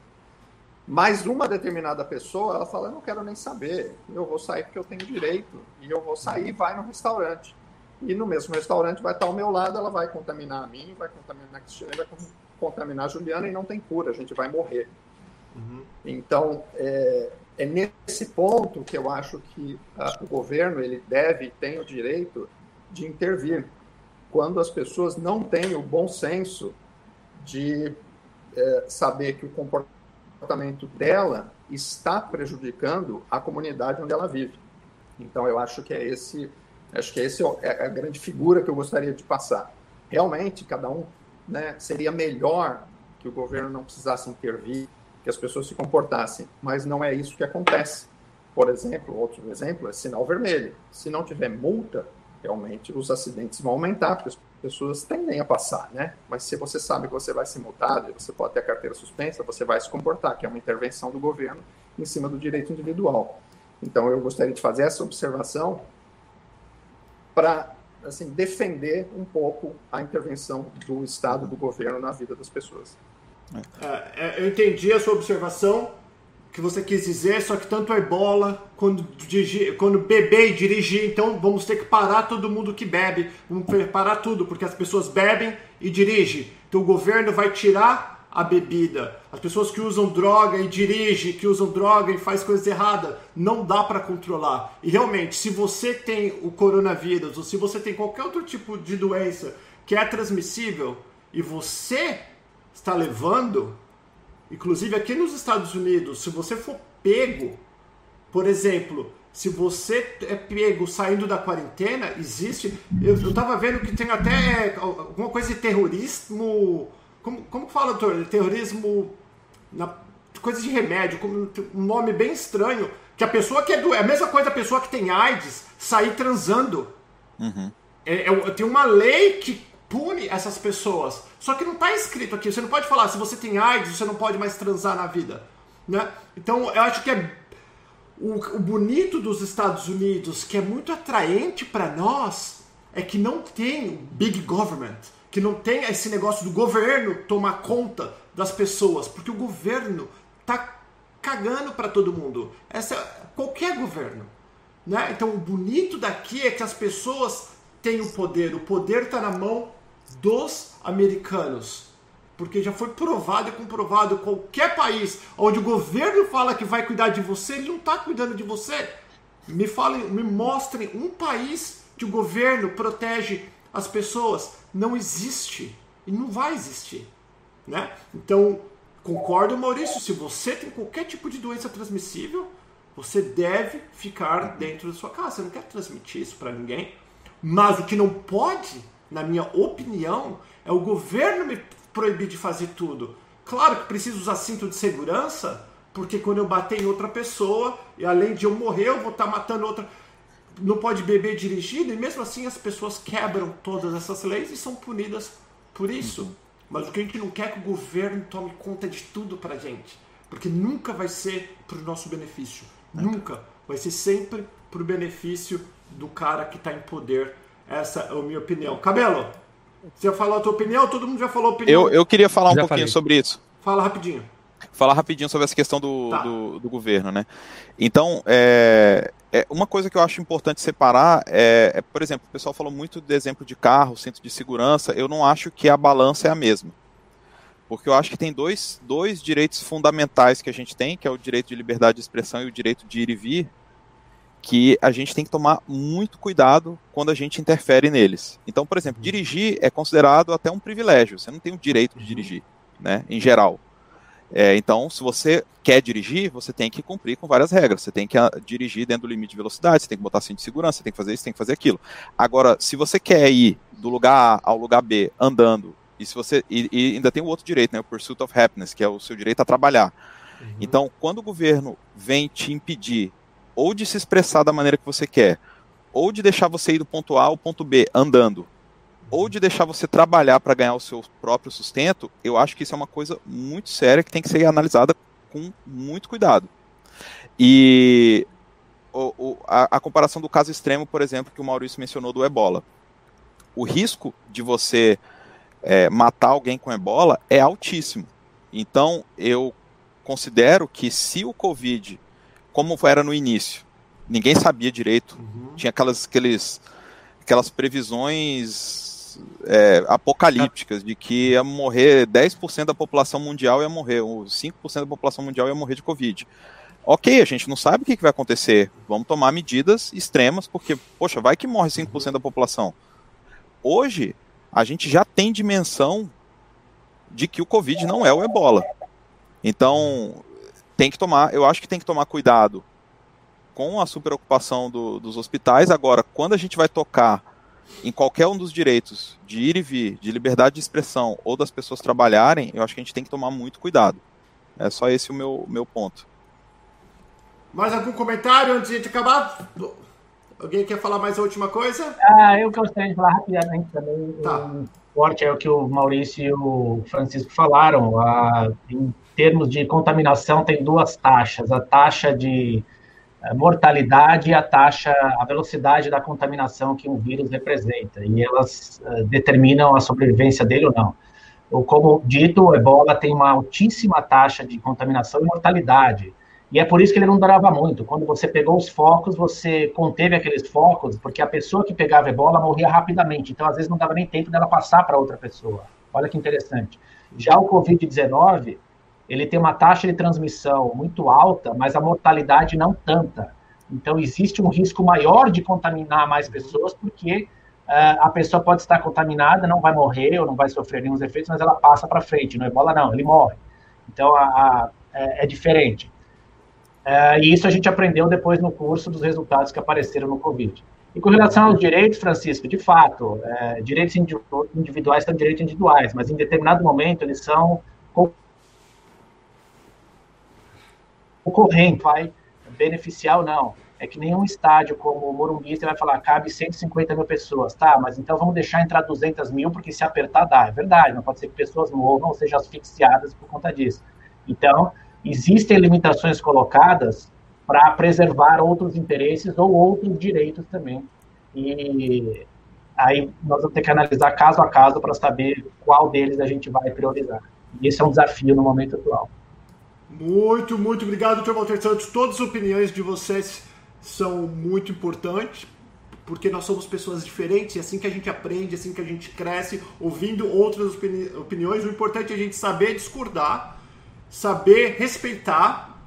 [SPEAKER 4] Mas uma determinada pessoa, ela fala, eu não quero nem saber, eu vou sair porque eu tenho direito, e eu vou sair e vai no restaurante. E no mesmo restaurante vai estar ao meu lado, ela vai contaminar a mim, vai contaminar a Cristiane, vai contaminar a Juliana e não tem cura, a gente vai morrer. Uhum. Então, é, é, nesse ponto que eu acho que a, o governo ele deve e tem o direito de intervir quando as pessoas não têm o bom senso de é, saber que o comportamento dela está prejudicando a comunidade onde ela vive. Então, eu acho que é esse, acho que é esse é a grande figura que eu gostaria de passar. Realmente, cada um, né, seria melhor que o governo não precisasse intervir, que as pessoas se comportassem, mas não é isso que acontece. Por exemplo, outro exemplo é sinal vermelho. Se não tiver multa, realmente os acidentes vão aumentar, porque as pessoas tendem a passar, né? Mas se você sabe que você vai ser multado, você pode ter a carteira suspensa, você vai se comportar, que é uma intervenção do governo em cima do direito individual. Então eu gostaria de fazer essa observação para assim defender um pouco a intervenção do Estado, do governo na vida das pessoas.
[SPEAKER 1] É, é eu entendi a sua observação que você quis dizer, só que tanto é bola quando, quando beber e dirigir, então vamos ter que parar todo mundo que bebe, vamos parar tudo, porque as pessoas bebem e dirigem. Então o governo vai tirar a bebida. As pessoas que usam droga e dirigem, que usam droga e faz coisas erradas, não dá para controlar. E realmente, se você tem o coronavírus ou se você tem qualquer outro tipo de doença que é transmissível e você está levando, Inclusive aqui nos Estados Unidos, se você for pego, por exemplo, se você é pego saindo da quarentena, existe. Eu, eu tava vendo que tem até alguma coisa de terrorismo. Como, como fala, doutor? Terrorismo. Na, coisa de remédio, um nome bem estranho. Que a pessoa que é do. É a mesma coisa da pessoa que tem AIDS sair transando. Uhum. É, é, tem uma lei que pune essas pessoas. Só que não está escrito aqui. Você não pode falar, se você tem AIDS, você não pode mais transar na vida. Né? Então, eu acho que é o, o bonito dos Estados Unidos, que é muito atraente para nós, é que não tem big government, que não tem esse negócio do governo tomar conta das pessoas, porque o governo tá cagando para todo mundo. Essa qualquer governo, né? Então o bonito daqui é que as pessoas têm o poder, o poder está na mão dos americanos. Porque já foi provado e comprovado qualquer país onde o governo fala que vai cuidar de você, ele não está cuidando de você. Me falem, me mostrem um país que o governo protege as pessoas. Não existe e não vai existir, né? Então concordo, Maurício. Se você tem qualquer tipo de doença transmissível, você deve ficar dentro da sua casa. Você não quer transmitir isso para ninguém. Mas o que não pode na minha opinião, é o governo me proibir de fazer tudo. Claro que preciso usar cinto de segurança, porque quando eu bater em outra pessoa, e além de eu morrer, eu vou estar tá matando outra. Não pode beber dirigindo, e mesmo assim as pessoas quebram todas essas leis e são punidas por isso. Uhum. Mas o que a gente não quer é que o governo tome conta de tudo pra gente. Porque nunca vai ser pro nosso benefício. Nunca. Vai ser sempre pro benefício do cara que está em poder essa é a minha opinião. Cabelo, você falou a tua opinião? Todo mundo já falou a opinião?
[SPEAKER 2] Eu, eu queria falar já um pouquinho falei. sobre isso.
[SPEAKER 1] Fala rapidinho.
[SPEAKER 2] Falar rapidinho sobre essa questão do, tá. do, do, governo, né? Então, é, é, uma coisa que eu acho importante separar é, é, por exemplo, o pessoal falou muito do exemplo de carro, centro de segurança. Eu não acho que a balança é a mesma. Porque eu acho que tem dois, dois direitos fundamentais que a gente tem, que é o direito de liberdade de expressão e o direito de ir e vir, que a gente tem que tomar muito cuidado quando a gente interfere neles. Então, por exemplo, dirigir é considerado até um privilégio. Você não tem o direito de dirigir, né? Em geral. É, então, se você quer dirigir, você tem que cumprir com várias regras. Você tem que ah, dirigir dentro do limite de velocidade, você tem que botar cinto de segurança, você tem que fazer isso, tem que fazer aquilo. Agora, se você quer ir do lugar A ao lugar B andando, e se você e, e ainda tem o outro direito, né, o pursuit of happiness, que é o seu direito a trabalhar. Uhum. Então, quando o governo vem te impedir ou de se expressar da maneira que você quer, ou de deixar você ir do ponto A ao ponto B andando, ou de deixar você trabalhar para ganhar o seu próprio sustento, eu acho que isso é uma coisa muito séria que tem que ser analisada com muito cuidado. E o, o, a, a, comparação do caso extremo, por exemplo, que o Maurício mencionou do ebola. O risco de você é, matar alguém com ebola é altíssimo. Então, eu considero que se o Covid como era no início. Ninguém sabia direito. Uhum. Tinha aquelas, aqueles, aquelas previsões é, apocalípticas de que ia morrer 10% da população mundial ia morrer, ou 5% da população mundial ia morrer de Covid. Ok, a gente não sabe o que, vai acontecer. Vamos tomar medidas extremas, porque, poxa, vai que morre 5% uhum. da população. Hoje, a gente já tem dimensão de que o Covid não é o ebola. Então, tem que tomar, eu acho que tem que tomar cuidado com a superocupação do, dos hospitais. Agora, quando a gente vai tocar em qualquer um dos direitos de ir e vir, de liberdade de expressão ou das pessoas trabalharem, eu acho que a gente tem que tomar muito cuidado. É só esse o meu, meu ponto.
[SPEAKER 1] Mais algum comentário antes de acabar? Alguém quer falar mais a última coisa?
[SPEAKER 5] Ah, eu gostaria de falar rapidamente também. Tá. Um forte é o que o Maurício e o Francisco falaram. Ah, em termos de contaminação, tem duas taxas: a taxa de eh, mortalidade e a taxa, a velocidade da contaminação que um vírus representa, e elas uh, determinam a sobrevivência dele ou não. Como dito, o ebola tem uma altíssima taxa de contaminação e mortalidade. E é por isso que ele não durava muito. Quando você pegou os focos, você conteve aqueles focos, porque a pessoa que pegava ebola morria rapidamente. Então, às vezes, não dava nem tempo dela passar para outra pessoa. Olha que interessante. Já o Covid-19, ele tem uma taxa de transmissão muito alta, mas a mortalidade não tanta. Então, existe um risco maior de contaminar mais pessoas, porque uh, a pessoa pode estar contaminada, não vai morrer ou não vai sofrer nenhum efeitos, mas ela passa para frente. No ebola, não, ele morre. Então, a, a, é, é diferente. É, e isso a gente aprendeu depois no curso dos resultados que apareceram no Covid. E com relação aos direitos, Francisco, de fato, é, direitos individuais são direitos individuais, mas em determinado momento eles são concorrentes, vai beneficiar ou não. É que nenhum estádio como o Morumbi, você vai falar, cabe 150 mil pessoas, tá, mas então vamos deixar entrar 200 mil, porque se apertar dá. É verdade, não pode ser que pessoas morram ou sejam asfixiadas por conta disso. Então, existem limitações colocadas para preservar outros interesses ou outros direitos também. E aí nós vamos ter que analisar caso a caso para saber qual deles a gente vai priorizar. E esse é um desafio no momento atual.
[SPEAKER 1] Muito, muito obrigado, doutor Walter Santos. Todas as opiniões de vocês são muito importantes, porque nós somos pessoas diferentes, e é assim que a gente aprende, é assim que a gente cresce, ouvindo outras opini opiniões. O importante é a gente saber discordar, saber respeitar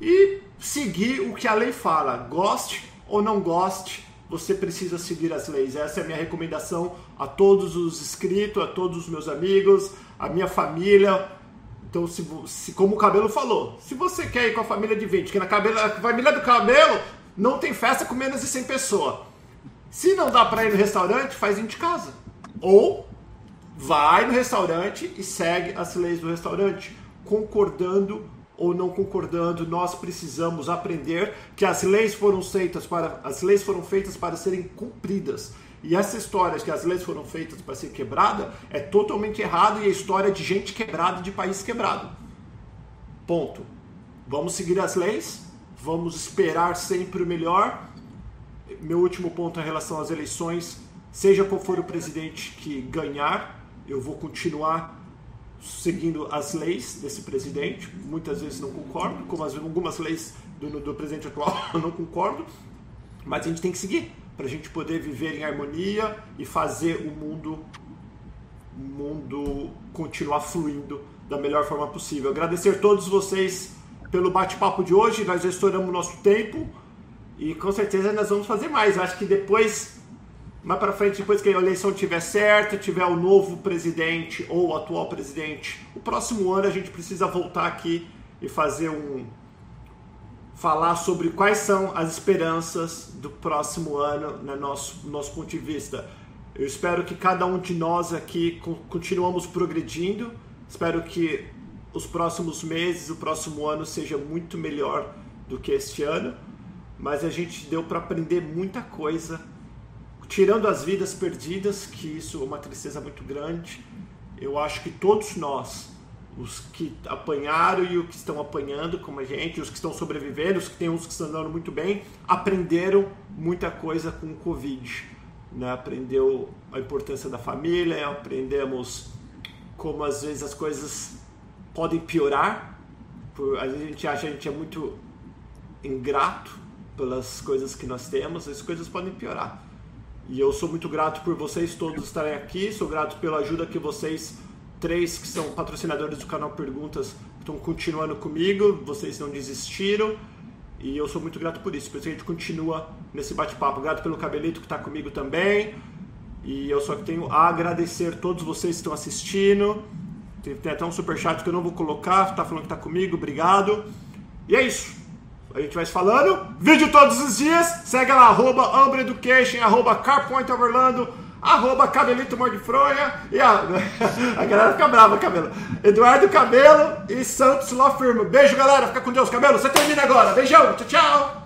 [SPEAKER 1] e seguir o que a lei fala. Goste ou não goste, você precisa seguir as leis. Essa é a minha recomendação a todos os inscritos, a todos os meus amigos, a minha família. Então, se, se, como o Cabelo falou, se você quer ir com a família de 20, que na cabelo, família do Cabelo não tem festa com menos de 100 pessoas. Se não dá para ir no restaurante, faz em de casa. Ou vai no restaurante e segue as leis do restaurante concordando ou não concordando, nós precisamos aprender que as leis foram feitas para as leis foram feitas para serem cumpridas. E essa história que as leis foram feitas para ser quebrada é totalmente errado e é história de gente quebrada, de país quebrado. Ponto. Vamos seguir as leis, vamos esperar sempre o melhor. Meu último ponto em relação às eleições, seja qual for o presidente que ganhar, eu vou continuar seguindo as leis desse presidente. Muitas vezes não concordo, como as, algumas leis do, do presidente atual eu não concordo, mas a gente tem que seguir para a gente poder viver em harmonia e fazer o mundo, mundo continuar fluindo da melhor forma possível. Agradecer a todos vocês pelo bate-papo de hoje. Nós já estouramos o nosso tempo e com certeza nós vamos fazer mais. acho que depois mais para frente, depois que a eleição tiver certa, tiver o novo presidente ou o atual presidente, o próximo ano a gente precisa voltar aqui e fazer um falar sobre quais são as esperanças do próximo ano no nosso nosso ponto de vista. Eu espero que cada um de nós aqui continuamos progredindo. Espero que os próximos meses, o próximo ano seja muito melhor do que este ano. Mas a gente deu para aprender muita coisa tirando as vidas perdidas, que isso é uma tristeza muito grande, eu acho que todos nós, os que apanharam e os que estão apanhando, como a gente, os que estão sobrevivendo, os que tem uns que estão andando muito bem, aprenderam muita coisa com o Covid. Né? Aprendeu a importância da família, aprendemos como às vezes as coisas podem piorar. Por, a gente acha que a gente é muito ingrato pelas coisas que nós temos, as coisas podem piorar. E eu sou muito grato por vocês todos estarem aqui, sou grato pela ajuda que vocês três que são patrocinadores do canal Perguntas estão continuando comigo, vocês não desistiram. E eu sou muito grato por isso. Por isso a gente continua nesse bate-papo. Grato pelo Cabelito que está comigo também. E eu só tenho a agradecer a todos vocês que estão assistindo. Tem, tem até um superchat que eu não vou colocar, tá falando que tá comigo, obrigado. E é isso. A gente vai se falando. Vídeo todos os dias. Segue lá, arroba Amber Education, arroba Carpoint arroba Cabelito Mordifronha. E a, a galera fica brava, Cabelo. Eduardo Cabelo e Santos Law Firma. Beijo, galera. Fica com Deus, Cabelo. Você termina agora. Beijão. Tchau, tchau.